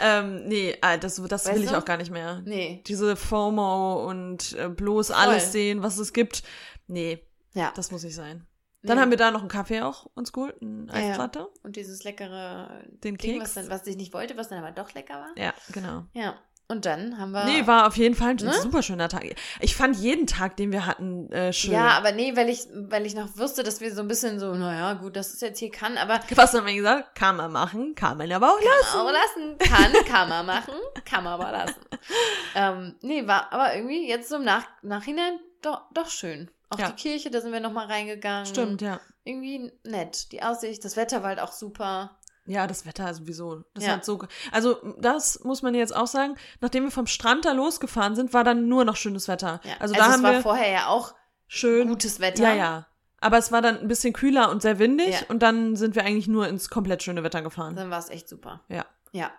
S1: Ähm, nee, ah, das, das
S2: Weißt
S1: will ich
S2: du?
S1: auch gar nicht mehr.
S2: Nee.
S1: Diese FOMO und äh, bloß alles sehen, was es gibt. Nee,
S2: Ja.
S1: das muss nicht sein. Dann
S2: Nee.
S1: haben wir da noch einen Kaffee auch uns geholt, eine
S2: Ja, ja.
S1: Eislatte.
S2: Und dieses leckere
S1: Den
S2: Ding,
S1: Keks.
S2: was, dann, was ich nicht wollte, was dann aber doch lecker war.
S1: Ja, genau.
S2: Ja. Und dann haben wir.
S1: Nee, war auf jeden Fall ein
S2: Ne?
S1: super schöner Tag. Ich fand jeden Tag, den wir hatten, äh, schön.
S2: Ja, aber nee, weil ich, weil ich noch wusste, dass wir so ein bisschen so, naja, gut, das ist jetzt hier kann, aber
S1: Was haben wir gesagt? Kann man machen, kann man aber auch lassen.
S2: auch lassen. Kann, kann man machen, kann man aber lassen. ähm, nee, war aber irgendwie jetzt so im Nach Nachhinein doch, doch schön. Auch
S1: Ja.
S2: die Kirche, da sind wir nochmal reingegangen.
S1: Stimmt, ja.
S2: Irgendwie nett. Die Aussicht, das Wetter war halt auch super.
S1: Ja, das Wetter sowieso. Das
S2: Ja.
S1: hat so, also das muss man jetzt auch sagen. Nachdem wir vom Strand da losgefahren sind, war dann nur noch schönes Wetter.
S2: Ja.
S1: Also, da
S2: es
S1: haben
S2: war
S1: wir
S2: vorher ja auch
S1: schön
S2: gutes Wetter.
S1: Ja, ja. Aber es war dann ein bisschen kühler und sehr windig
S2: Ja.
S1: und dann sind wir eigentlich nur ins komplett schöne Wetter gefahren.
S2: Dann war es echt super.
S1: Ja.
S2: Ja.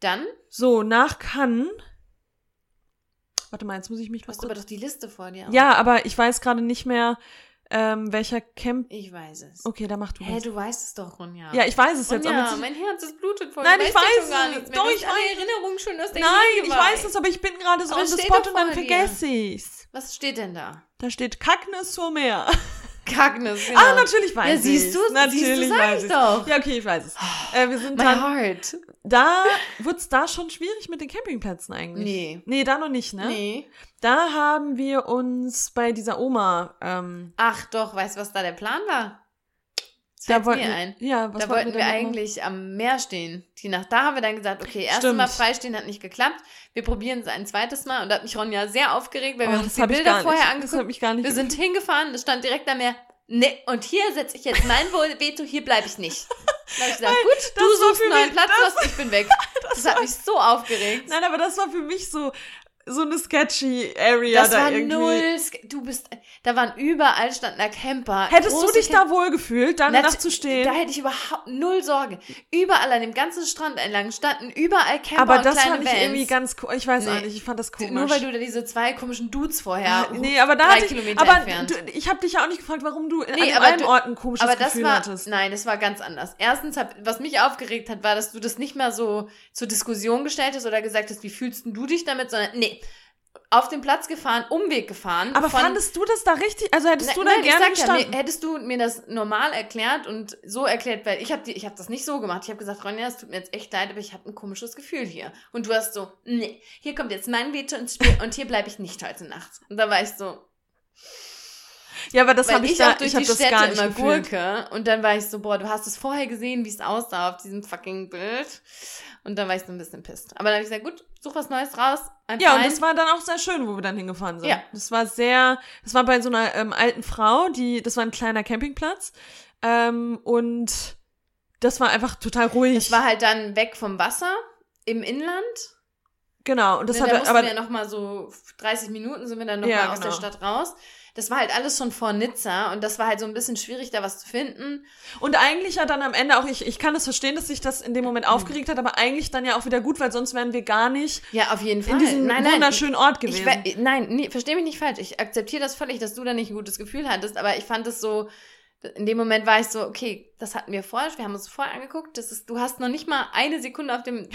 S2: Dann
S1: So, nach Cannes. Warte mal, jetzt muss ich mich mal
S2: hast du aber
S1: kurz.
S2: doch die Liste vor dir.
S1: Ja, aber ich weiß gerade nicht mehr, ähm, welcher Camp.
S2: Ich weiß es.
S1: Okay, da mach du
S2: Hä,
S1: das.
S2: du weißt es doch, Ronja.
S1: Ja, ich weiß es jetzt. aber
S2: ja,
S1: jetzt-
S2: mein Herz ist blutet voll.
S1: Nein, ich
S2: ja
S1: weiß
S2: gar
S1: es.
S2: nichts mehr.
S1: Doch, ich weiß.
S2: Erinnerungen schon aus der
S1: Nein, ich weiß es, aber ich bin gerade so
S2: Aber
S1: on the
S2: steht
S1: spot und dann
S2: vor
S1: vergesse ich's.
S2: Was steht denn da?
S1: Da steht Cagnes sur Meer.
S2: Kagnes, genau.
S1: Ah, natürlich weiß
S2: Ja,
S1: ich.
S2: siehst du,
S1: natürlich
S2: siehst du,
S1: weiß
S2: ich doch.
S1: Ja, okay, ich weiß es. Äh, wir sind
S2: My
S1: dann,
S2: heart.
S1: da wird's da schon schwierig mit den Campingplätzen eigentlich.
S2: Nee.
S1: Nee, da noch nicht, ne?
S2: Nee.
S1: Da haben wir uns bei dieser Oma, ähm,
S2: Ach doch, weißt du, was da der Plan war? Das
S1: da
S2: fällt
S1: wollten
S2: mir
S1: wir,
S2: ein.
S1: ja, was
S2: da wollten wir
S1: noch?
S2: eigentlich am Meer stehen. Die Nacht. Da haben wir dann gesagt, okay, erstes. Mal freistehen hat nicht geklappt. Wir probieren es ein zweites Mal. Und da hat mich Ronja sehr aufgeregt, weil wir
S1: Oh,
S2: uns
S1: das
S2: die Bilder
S1: nicht.
S2: vorher
S1: Das
S2: angeguckt
S1: hab ich gar nicht.
S2: Wir sind hingefahren, es stand direkt am Meer. Nee, und hier setze ich jetzt mein Wohl- Veto, hier bleibe ich nicht. Dann habe ich gesagt, gut,
S1: das
S2: du suchst einen neuen Platz,
S1: das-
S2: was, ich bin weg. Das, hat mich so aufgeregt.
S1: Nein, aber das war für mich so, so eine sketchy Area
S2: das
S1: da
S2: war
S1: irgendwie.
S2: null, du bist, da waren überall standen da Camper.
S1: Hättest du dich
S2: Camper.
S1: da wohl gefühlt, da
S2: Nat-
S1: zu stehen?
S2: Da hätte ich überhaupt null Sorge. Überall an dem ganzen Strand entlang standen überall Camper
S1: aber das fand ich
S2: Vans.
S1: irgendwie ganz, ich weiß auch
S2: Nee.
S1: nicht, ich fand das komisch.
S2: Nur weil du da diese zwei komischen Dudes vorher.
S1: nee, aber da
S2: drei
S1: hatte ich,
S2: Kilometer
S1: aber
S2: entfernt.
S1: du, ich habe dich ja auch nicht gefragt, warum du
S2: Nee,
S1: an einen
S2: du-
S1: Ort ein komisches
S2: aber das
S1: Gefühl
S2: war,
S1: hattest.
S2: nein, das war ganz anders. Erstens, hab, was mich aufgeregt hat, war, dass du das nicht mal so zur Diskussion gestellt hast oder gesagt hast, wie fühlst du dich damit, sondern nee, auf den Platz gefahren, Umweg gefahren.
S1: Aber fandest du das da richtig? Also hättest
S2: Ne-
S1: du da
S2: nein, ich
S1: gerne
S2: sag ja,
S1: gestanden?
S2: mir, hättest du mir das normal erklärt und so erklärt, weil ich habe ich hab das nicht so gemacht. Ich habe gesagt, Ronja, es tut mir jetzt echt leid, aber ich habe ein komisches Gefühl hier. Und du hast so, nee, hier kommt jetzt mein Veto ins Spiel und hier bleibe ich nicht heute Nacht. Und da war ich so,
S1: ja, aber das habe ich,
S2: ich
S1: da,
S2: auch durch
S1: ich
S2: die
S1: das
S2: Städte
S1: gar nicht
S2: immer
S1: gefühlt.
S2: gurke und dann war ich so, boah, du hast es vorher gesehen, wie es aussah auf diesem fucking Bild. Und dann war ich so ein bisschen pisst. Aber dann habe ich gesagt, gut, such was Neues raus.
S1: Ja, und
S2: fine.
S1: das war dann auch sehr schön, wo wir dann hingefahren sind.
S2: Ja.
S1: Das war sehr, das war bei so einer ähm, alten Frau, die, das war ein kleiner Campingplatz. Ähm, und das war einfach total ruhig.
S2: Es war halt dann weg vom Wasser im Inland.
S1: Genau, und das
S2: Ne,
S1: hat
S2: da
S1: aber
S2: wir ja noch mal so 30 Minuten sind wir dann noch
S1: Ja,
S2: mal aus der
S1: genau.
S2: Stadt raus. Das war halt alles schon vor Nizza und das war halt so ein bisschen schwierig, da was zu finden.
S1: Und eigentlich ja dann am Ende auch, ich, ich kann es verstehen, dass sich das in dem
S2: Mhm.
S1: Moment aufgeregt hat, aber eigentlich dann ja auch wieder gut, weil sonst wären wir gar nicht
S2: Ja, auf jeden Fall.
S1: in diesem
S2: nein, nein,
S1: wunderschönen Ort
S2: ich,
S1: gewesen.
S2: ich, we- Nein, nee, versteh mich nicht falsch. Ich akzeptiere das völlig, dass du da nicht ein gutes Gefühl hattest, aber ich fand es so, in dem Moment war ich so, okay, das hatten wir vorher, wir haben uns vorher angeguckt, das ist, du hast noch nicht mal eine Sekunde auf dem,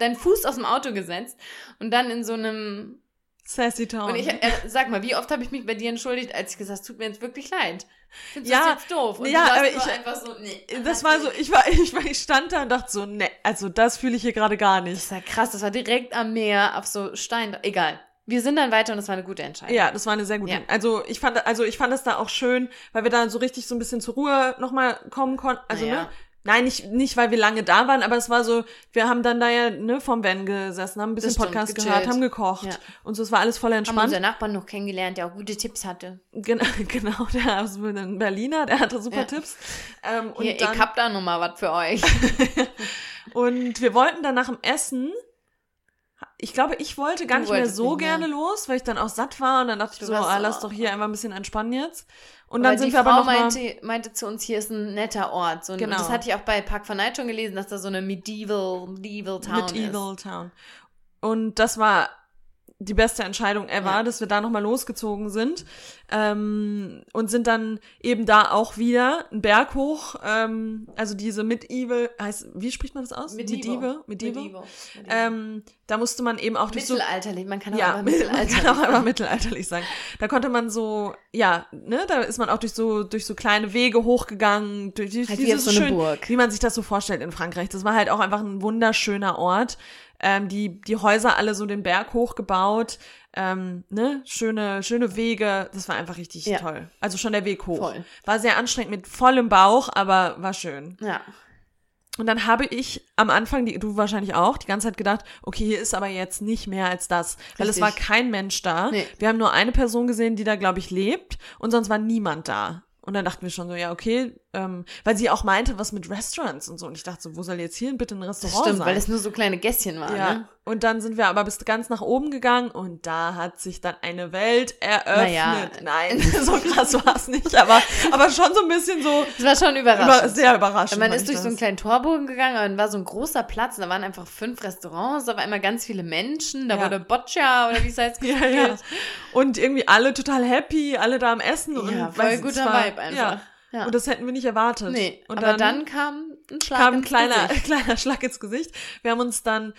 S2: deinen Fuß aus dem Auto gesetzt und dann in so einem,
S1: Sassy Town.
S2: und ich, äh, sag mal, wie oft habe ich mich bei dir entschuldigt, als ich gesagt, es tut mir jetzt wirklich leid. Findest
S1: Ja,
S2: das jetzt doof? Und
S1: ja, aber ich-
S2: einfach so, nee.
S1: das war so, ich war, ich, war, ich stand da und dachte so, ne, also das fühle ich hier gerade gar nicht.
S2: Das war krass, das war direkt am Meer auf so Stein, egal. Wir sind dann weiter und das war eine gute Entscheidung.
S1: Ja, das war eine sehr gute.
S2: Ja.
S1: Also ich fand, also ich fand es da auch schön, weil wir da so richtig so ein bisschen zur Ruhe nochmal kommen konnten. Also
S2: Naja.
S1: ne, nein, nicht nicht, weil wir lange da waren, aber es war so, wir haben dann da ja ne vom Van gesessen, haben ein bisschen
S2: stimmt,
S1: Podcast
S2: gechillt.
S1: gehört, haben gekocht
S2: Ja.
S1: und so. Es war alles voll
S2: Haben
S1: entspannt.
S2: unseren Nachbarn noch kennengelernt, der auch gute Tipps hatte.
S1: Genau, genau, der ist ein Berliner, der hatte super
S2: Ja.
S1: Tipps. Ähm, und
S2: Hier,
S1: dann,
S2: ich hab da noch mal was für euch.
S1: Und wir wollten dann nach dem Essen, ich glaube, ich wollte gar
S2: Du
S1: nicht mehr so
S2: nicht mehr.
S1: gerne los, weil ich dann auch satt war und dann dachte ich
S2: Du
S1: so,
S2: warst
S1: ah,
S2: so,
S1: lass doch hier einfach ein bisschen entspannen jetzt. Und
S2: Aber
S1: dann sind
S2: die
S1: wir aber
S2: Frau
S1: noch mal,
S2: meinte, meinte zu uns, hier ist ein netter Ort. So ein,
S1: Genau.
S2: Und das hatte ich auch bei Park von Night schon gelesen, dass da so eine medieval, medieval Town ist.
S1: Medieval Town. Und das war die beste Entscheidung ever,
S2: Ja.
S1: dass wir da nochmal losgezogen sind. Ähm, und sind dann eben da auch wieder einen Berg hoch. Ähm, also diese Medieval, heißt, wie spricht man das aus? Medieval. Medieval.
S2: Medieval.
S1: Ähm, da musste man eben auch durch so
S2: Mittelalterlich, man kann auch
S1: ja,
S2: einfach
S1: man kann
S2: mittelalterlich.
S1: auch einfach mittelalterlich sagen. Da konnte man so, ja, ne, da ist man auch durch so durch so kleine Wege hochgegangen, durch,
S2: Halt
S1: dieses
S2: so
S1: schön,
S2: Burg.
S1: wie man sich das so vorstellt in Frankreich. Das war halt auch einfach ein wunderschöner Ort. Ähm, die die Häuser alle so den Berg hochgebaut, ähm, ne, schöne schöne Wege. Das war einfach richtig
S2: Ja.
S1: toll. Also schon der Weg hoch.
S2: Voll.
S1: War sehr anstrengend mit vollem Bauch, aber war schön.
S2: Ja.
S1: Und dann habe ich am Anfang, die, du wahrscheinlich auch, die ganze Zeit gedacht, okay, hier ist aber jetzt nicht mehr als das. Weil es war kein Mensch da.
S2: Nee.
S1: Wir haben nur eine Person gesehen, die da, glaube ich, lebt. Und sonst war niemand da. Und dann dachten wir schon so, ja, okay, ähm, weil sie auch meinte, was mit Restaurants und so. Und ich dachte so, wo soll jetzt hier bitte ein Restaurant
S2: stimmt,
S1: sein?
S2: weil es nur so kleine Gässchen waren.
S1: ja.
S2: Ne?
S1: Und dann sind wir aber bis ganz nach oben gegangen und da hat sich dann eine Welt eröffnet.
S2: Naja.
S1: Nein, so krass war es nicht, aber, aber schon so ein bisschen so
S2: Das war schon
S1: über,
S2: überraschend.
S1: sehr überraschend.
S2: man ist durch so einen
S1: das.
S2: kleinen Torbogen gegangen und dann war so ein großer Platz. Da waren einfach fünf Restaurants, da waren immer ganz viele Menschen. Da
S1: Ja.
S2: wurde Boccia oder wie es heißt
S1: Ja,
S2: gespielt.
S1: ja. Und irgendwie alle total happy, alle da am Essen. und
S2: Ja, voll
S1: weiß, es
S2: guter
S1: war-
S2: Vibe einfach.
S1: Ja.
S2: Ja.
S1: Und das hätten wir nicht erwartet.
S2: Nee,
S1: und
S2: aber dann, kam ein Schlag
S1: kam ein kleiner,
S2: Gesicht.
S1: kleiner Schlag ins Gesicht. Wir haben uns dann,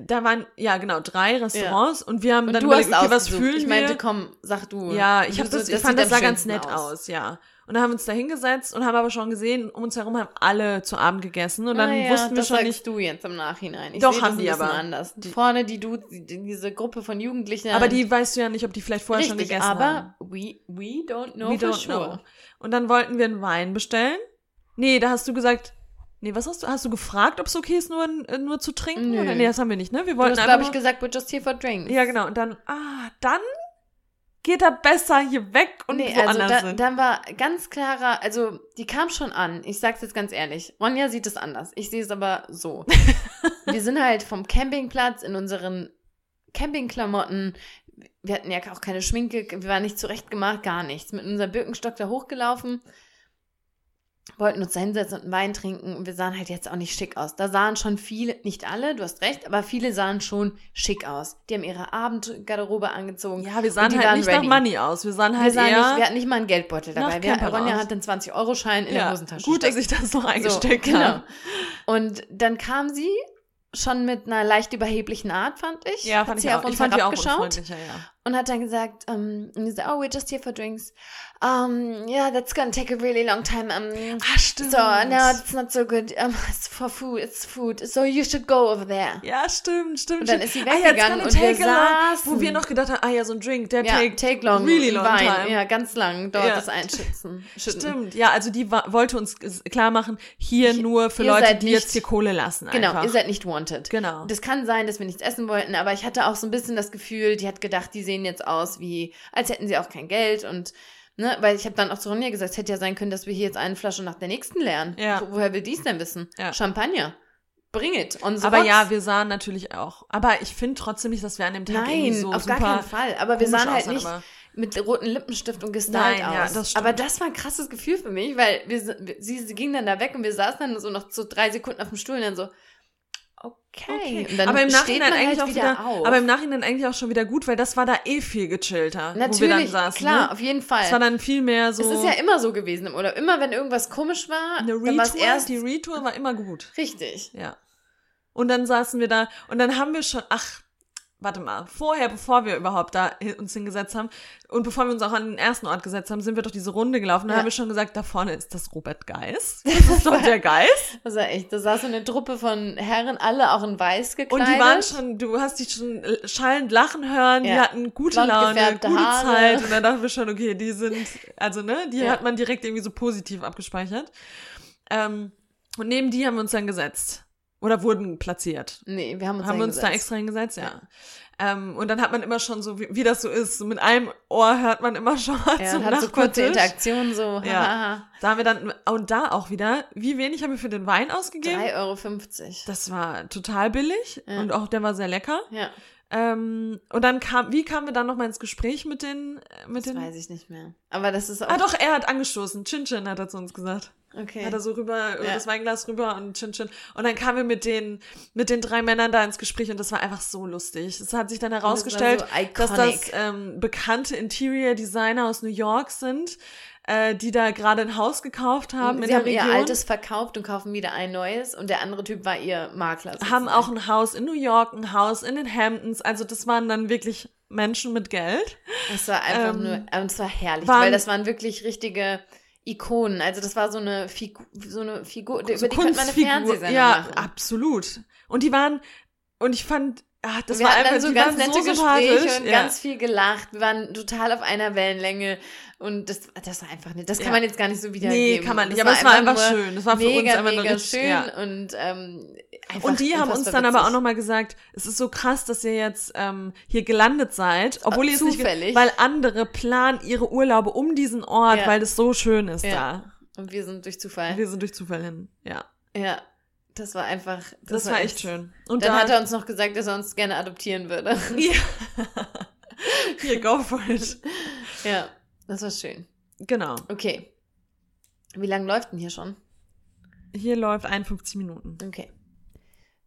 S1: da waren, ja genau, drei Restaurants und wir haben
S2: Und
S1: dann
S2: du
S1: überlegt,
S2: hast
S1: okay, was
S2: ausgesucht.
S1: fühlen
S2: Ich meinte,
S1: wir?
S2: komm, sag du.
S1: ja, ich, hab
S2: so,
S1: das, ich fand, das sah ganz nett aus. ja. Und dann haben wir uns da hingesetzt und haben aber schon gesehen, um uns herum haben alle zu Abend gegessen und dann
S2: Ah ja,
S1: wussten wir
S2: das
S1: schon
S2: sagst
S1: nicht,
S2: du jetzt im Nachhinein. Ich
S1: Doch, haben die aber.
S2: anders. Vorne die du, die, diese Gruppe von Jugendlichen.
S1: aber die weißt du ja nicht, ob die vielleicht vorher schon
S2: Richtig,
S1: gegessen
S2: aber
S1: haben.
S2: we, we don't know
S1: We
S2: for
S1: don't
S2: sure.
S1: know. Und dann wollten wir einen Wein bestellen. Nee, da hast du gesagt, nee, was hast du, hast du gefragt, ob es okay ist, nur, nur zu trinken?
S2: Nö.
S1: Oder? Nee, das haben wir nicht, ne? Wir
S2: Du
S1: wollten
S2: hast,
S1: einfach
S2: glaube ich, gesagt, we're just here for drinks.
S1: Ja, genau. Und dann, ah, dann geht er besser hier weg und
S2: nee,
S1: woanders
S2: also da,
S1: hin.
S2: dann war ganz klarer, also die kam schon an. Ich sag's jetzt ganz ehrlich. Ronja sieht es anders. Ich sehe es aber so. wir sind halt vom Campingplatz in unseren Campingklamotten. Wir hatten ja auch keine Schminke, wir waren nicht zurechtgemacht, gar nichts. Mit unserem Birkenstock da hochgelaufen, wollten uns da hinsetzen und einen Wein trinken und wir sahen halt jetzt auch nicht schick aus. Da sahen schon viele, nicht alle, du hast recht, aber viele sahen schon schick aus. Die haben ihre Abendgarderobe angezogen.
S1: ja, wir sahen halt nicht
S2: ready.
S1: nach Money aus. Wir sahen
S2: Wir,
S1: halt
S2: sahen
S1: eher
S2: nicht, wir hatten nicht mal einen Geldbeutel dabei. Wir, Ronja hat den 20-Euro-Schein in der
S1: ja,
S2: Hosentasche
S1: gut, dass ich das noch
S2: So,
S1: eingesteckt
S2: genau.
S1: habe.
S2: Und dann kam sie schon mit einer leicht überheblichen Art, fand ich.
S1: Ja,
S2: Hat
S1: fand
S2: sie
S1: ich
S2: auf
S1: auch.
S2: uns
S1: Ich fand die auch unfreundlicher, ja.
S2: Und hat dann gesagt, um, he said, oh, we're just here for drinks. Um, yeah, that's gonna take a really long time. Um,
S1: Ah, stimmt.
S2: so, no, it's not so good. Um, it's for food, it's food. So you should go over there.
S1: Ja, stimmt, stimmt.
S2: Und dann ist sie
S1: Ah,
S2: weggegangen
S1: kann
S2: und wir
S1: take a long,
S2: saßen.
S1: Wo wir noch gedacht haben, ah ja, so ein Drink, der
S2: Ja,
S1: take,
S2: take long,
S1: really long
S2: Wein.
S1: time.
S2: Ja, ganz lang dort
S1: Ja.
S2: das einschützen. schütten.
S1: Stimmt, ja, also die wollte uns klar machen, hier
S2: Ich-
S1: nur für Leute, die
S2: nicht-
S1: jetzt hier Kohle lassen.
S2: Genau,
S1: einfach.
S2: ihr seid nicht wanted.
S1: Genau.
S2: Das kann sein, dass wir nichts essen wollten, aber ich hatte auch so ein bisschen das Gefühl, die hat gedacht, die sehen jetzt aus wie, als hätten sie auch kein Geld und, ne, weil ich habe dann auch zu Ronja gesagt, es hätte ja sein können, dass wir hier jetzt eine Flasche nach der nächsten lernen.
S1: Ja.
S2: Wo, woher will die es denn wissen?
S1: Ja.
S2: Champagner. bring it on the
S1: Aber
S2: rocks.
S1: ja, wir sahen natürlich auch. Aber ich finde trotzdem nicht, dass wir an dem Tag irgendwie
S2: Nein,
S1: so
S2: auf
S1: super
S2: gar keinen Fall. Aber wir sahen halt nicht
S1: aber-
S2: mit roten Lippenstift und gestylt
S1: Nein,
S2: aus.
S1: ja, das stimmt.
S2: aber das war ein krasses Gefühl für mich, weil wir, wir- sie, sie ging dann da weg und wir saßen dann so noch so drei Sekunden auf dem Stuhl und dann so, okay.
S1: Okay.
S2: Dann
S1: aber im Nachhinein eigentlich
S2: halt
S1: auch
S2: wieder,
S1: wieder,
S2: auf.
S1: aber im Nachhinein eigentlich auch schon wieder gut, weil das war da eh viel gechillter, wo wir dann
S2: Natürlich,
S1: saßen.
S2: klar,
S1: ne?
S2: auf jeden Fall.
S1: Es war dann viel mehr so
S2: es ist ja immer so gewesen im Urlaub. Immer wenn irgendwas komisch war,
S1: eine
S2: dann
S1: Retour,
S2: erst
S1: die Retour war immer gut.
S2: richtig.
S1: Ja. Und dann saßen wir da und dann haben wir schon, ach, warte mal, vorher, bevor wir überhaupt da uns hingesetzt haben und bevor wir uns auch an den ersten Ort gesetzt haben, sind wir doch diese Runde gelaufen. Da
S2: Ja.
S1: haben wir schon gesagt, da vorne ist das Robert Geis. Das ist doch der Geis.
S2: Das war echt. Da saß so eine Truppe von Herren, alle auch in weiß
S1: Und
S2: gekleidet.
S1: die waren schon, du hast die schon schallend lachen hören, die
S2: Ja.
S1: hatten gute
S2: Blond
S1: Laune, gute
S2: Haare.
S1: Zeit. Und dann dachten wir schon, okay, die sind, also ne, die
S2: Ja.
S1: hat man direkt irgendwie so positiv abgespeichert. Ähm, und neben die haben wir uns dann gesetzt. Oder wurden platziert.
S2: Nee, wir haben uns
S1: haben wir uns da extra hingesetzt, ja. Ähm, und dann hat man immer schon so, wie, wie das so ist, so mit einem Ohr hört man immer schon
S2: Ja,
S1: zum
S2: hat so kurze. Interaktionen, so,
S1: Ja. Da haben wir dann, und da auch wieder, wie wenig haben wir für den Wein ausgegeben?
S2: 3,50 Euro.
S1: Das war total billig
S2: Ja.
S1: und auch der war sehr lecker.
S2: Ja,
S1: Ähm, und dann kam, wie kamen wir dann nochmal ins Gespräch mit den, mit
S2: das
S1: den.
S2: weiß ich nicht mehr. Aber das ist auch.
S1: Ah doch, er hat angestoßen. Chin Chin hat er zu uns gesagt.
S2: Okay.
S1: Hat er so rüber, über
S2: Ja.
S1: das Weinglas rüber und Chin Chin. Und dann kamen wir mit den, mit den drei Männern da ins Gespräch und das war einfach so lustig. Es hat sich dann herausgestellt,
S2: so iconic.
S1: dass das ähm, bekannte Interior Designer aus New York sind, äh, die da gerade ein Haus gekauft haben
S2: Sie haben ihr altes verkauft und kaufen wieder ein neues und der andere Typ war ihr Makler.
S1: haben
S2: sozusagen.
S1: auch ein Haus in New York, ein Haus in den Hamptons. Also das waren dann wirklich Menschen mit Geld.
S2: Es war einfach
S1: ähm,
S2: nur, und es war herrlich,
S1: waren-
S2: weil das waren wirklich richtige Ikonen. Also das war so eine Figur, so eine Figur,
S1: So
S2: über die könnte man eine Fernsehsendung
S1: Ja,
S2: machen.
S1: absolut. Und die waren, und ich fand, ah, das
S2: wir
S1: war einfach
S2: dann so ganz nette
S1: so
S2: Gespräche und
S1: ja.
S2: ganz viel gelacht. Wir waren total auf einer Wellenlänge und das, das war einfach nicht. Das kann
S1: Ja.
S2: man jetzt gar nicht so wiedergeben.
S1: Nee, kann man nicht.
S2: Das
S1: Aber es war einfach schön. Das war für
S2: mega,
S1: uns einfach nur
S2: mega
S1: richtig,
S2: schön
S1: ja.
S2: und ähm, einfach
S1: Und die haben uns dann aber auch
S2: witzig.
S1: nochmal gesagt, es ist so krass, dass ihr jetzt ähm, hier gelandet seid, obwohl ihr es nicht, weil andere planen ihre Urlaube um diesen Ort,
S2: Ja.
S1: weil das so schön ist
S2: Ja. Und wir sind durch
S1: da.
S2: Zufall.
S1: Wir sind durch Zufall hin. Ja,
S2: ja, das war einfach.
S1: das, war echt schön. Und
S2: Dann
S1: da,
S2: hat er uns noch gesagt, dass er uns gerne adoptieren würde.
S1: ja. hier go for it.
S2: ja, das war schön.
S1: Genau.
S2: Okay. Wie lange läuft denn hier schon?
S1: Hier läuft 51 Minuten.
S2: Okay.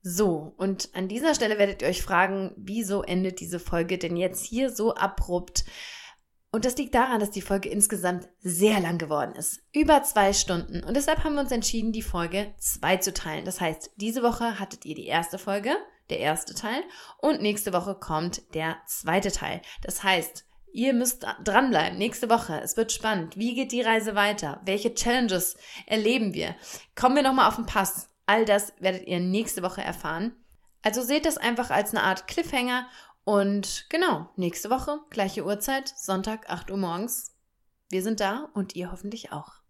S2: So, und an dieser Stelle werdet ihr euch fragen, wieso endet diese Folge denn jetzt hier so abrupt? Und das liegt daran, dass die Folge insgesamt sehr lang geworden ist. Über zwei Stunden. Und deshalb haben wir uns entschieden, die Folge zwei zu teilen. Das heißt, diese Woche hattet ihr die erste Folge, der erste Teil, und nächste Woche kommt der zweite Teil. Das heißt, Ihr müsst dranbleiben. Nächste Woche. Es wird spannend. Wie geht die Reise weiter? Welche Challenges erleben wir? Kommen wir nochmal auf den Pass. All das werdet ihr nächste Woche erfahren. Also seht das einfach als eine Art Cliffhanger. Und genau, nächste Woche, gleiche Uhrzeit, Sonntag, 8 Uhr morgens. Wir sind da und ihr hoffentlich auch.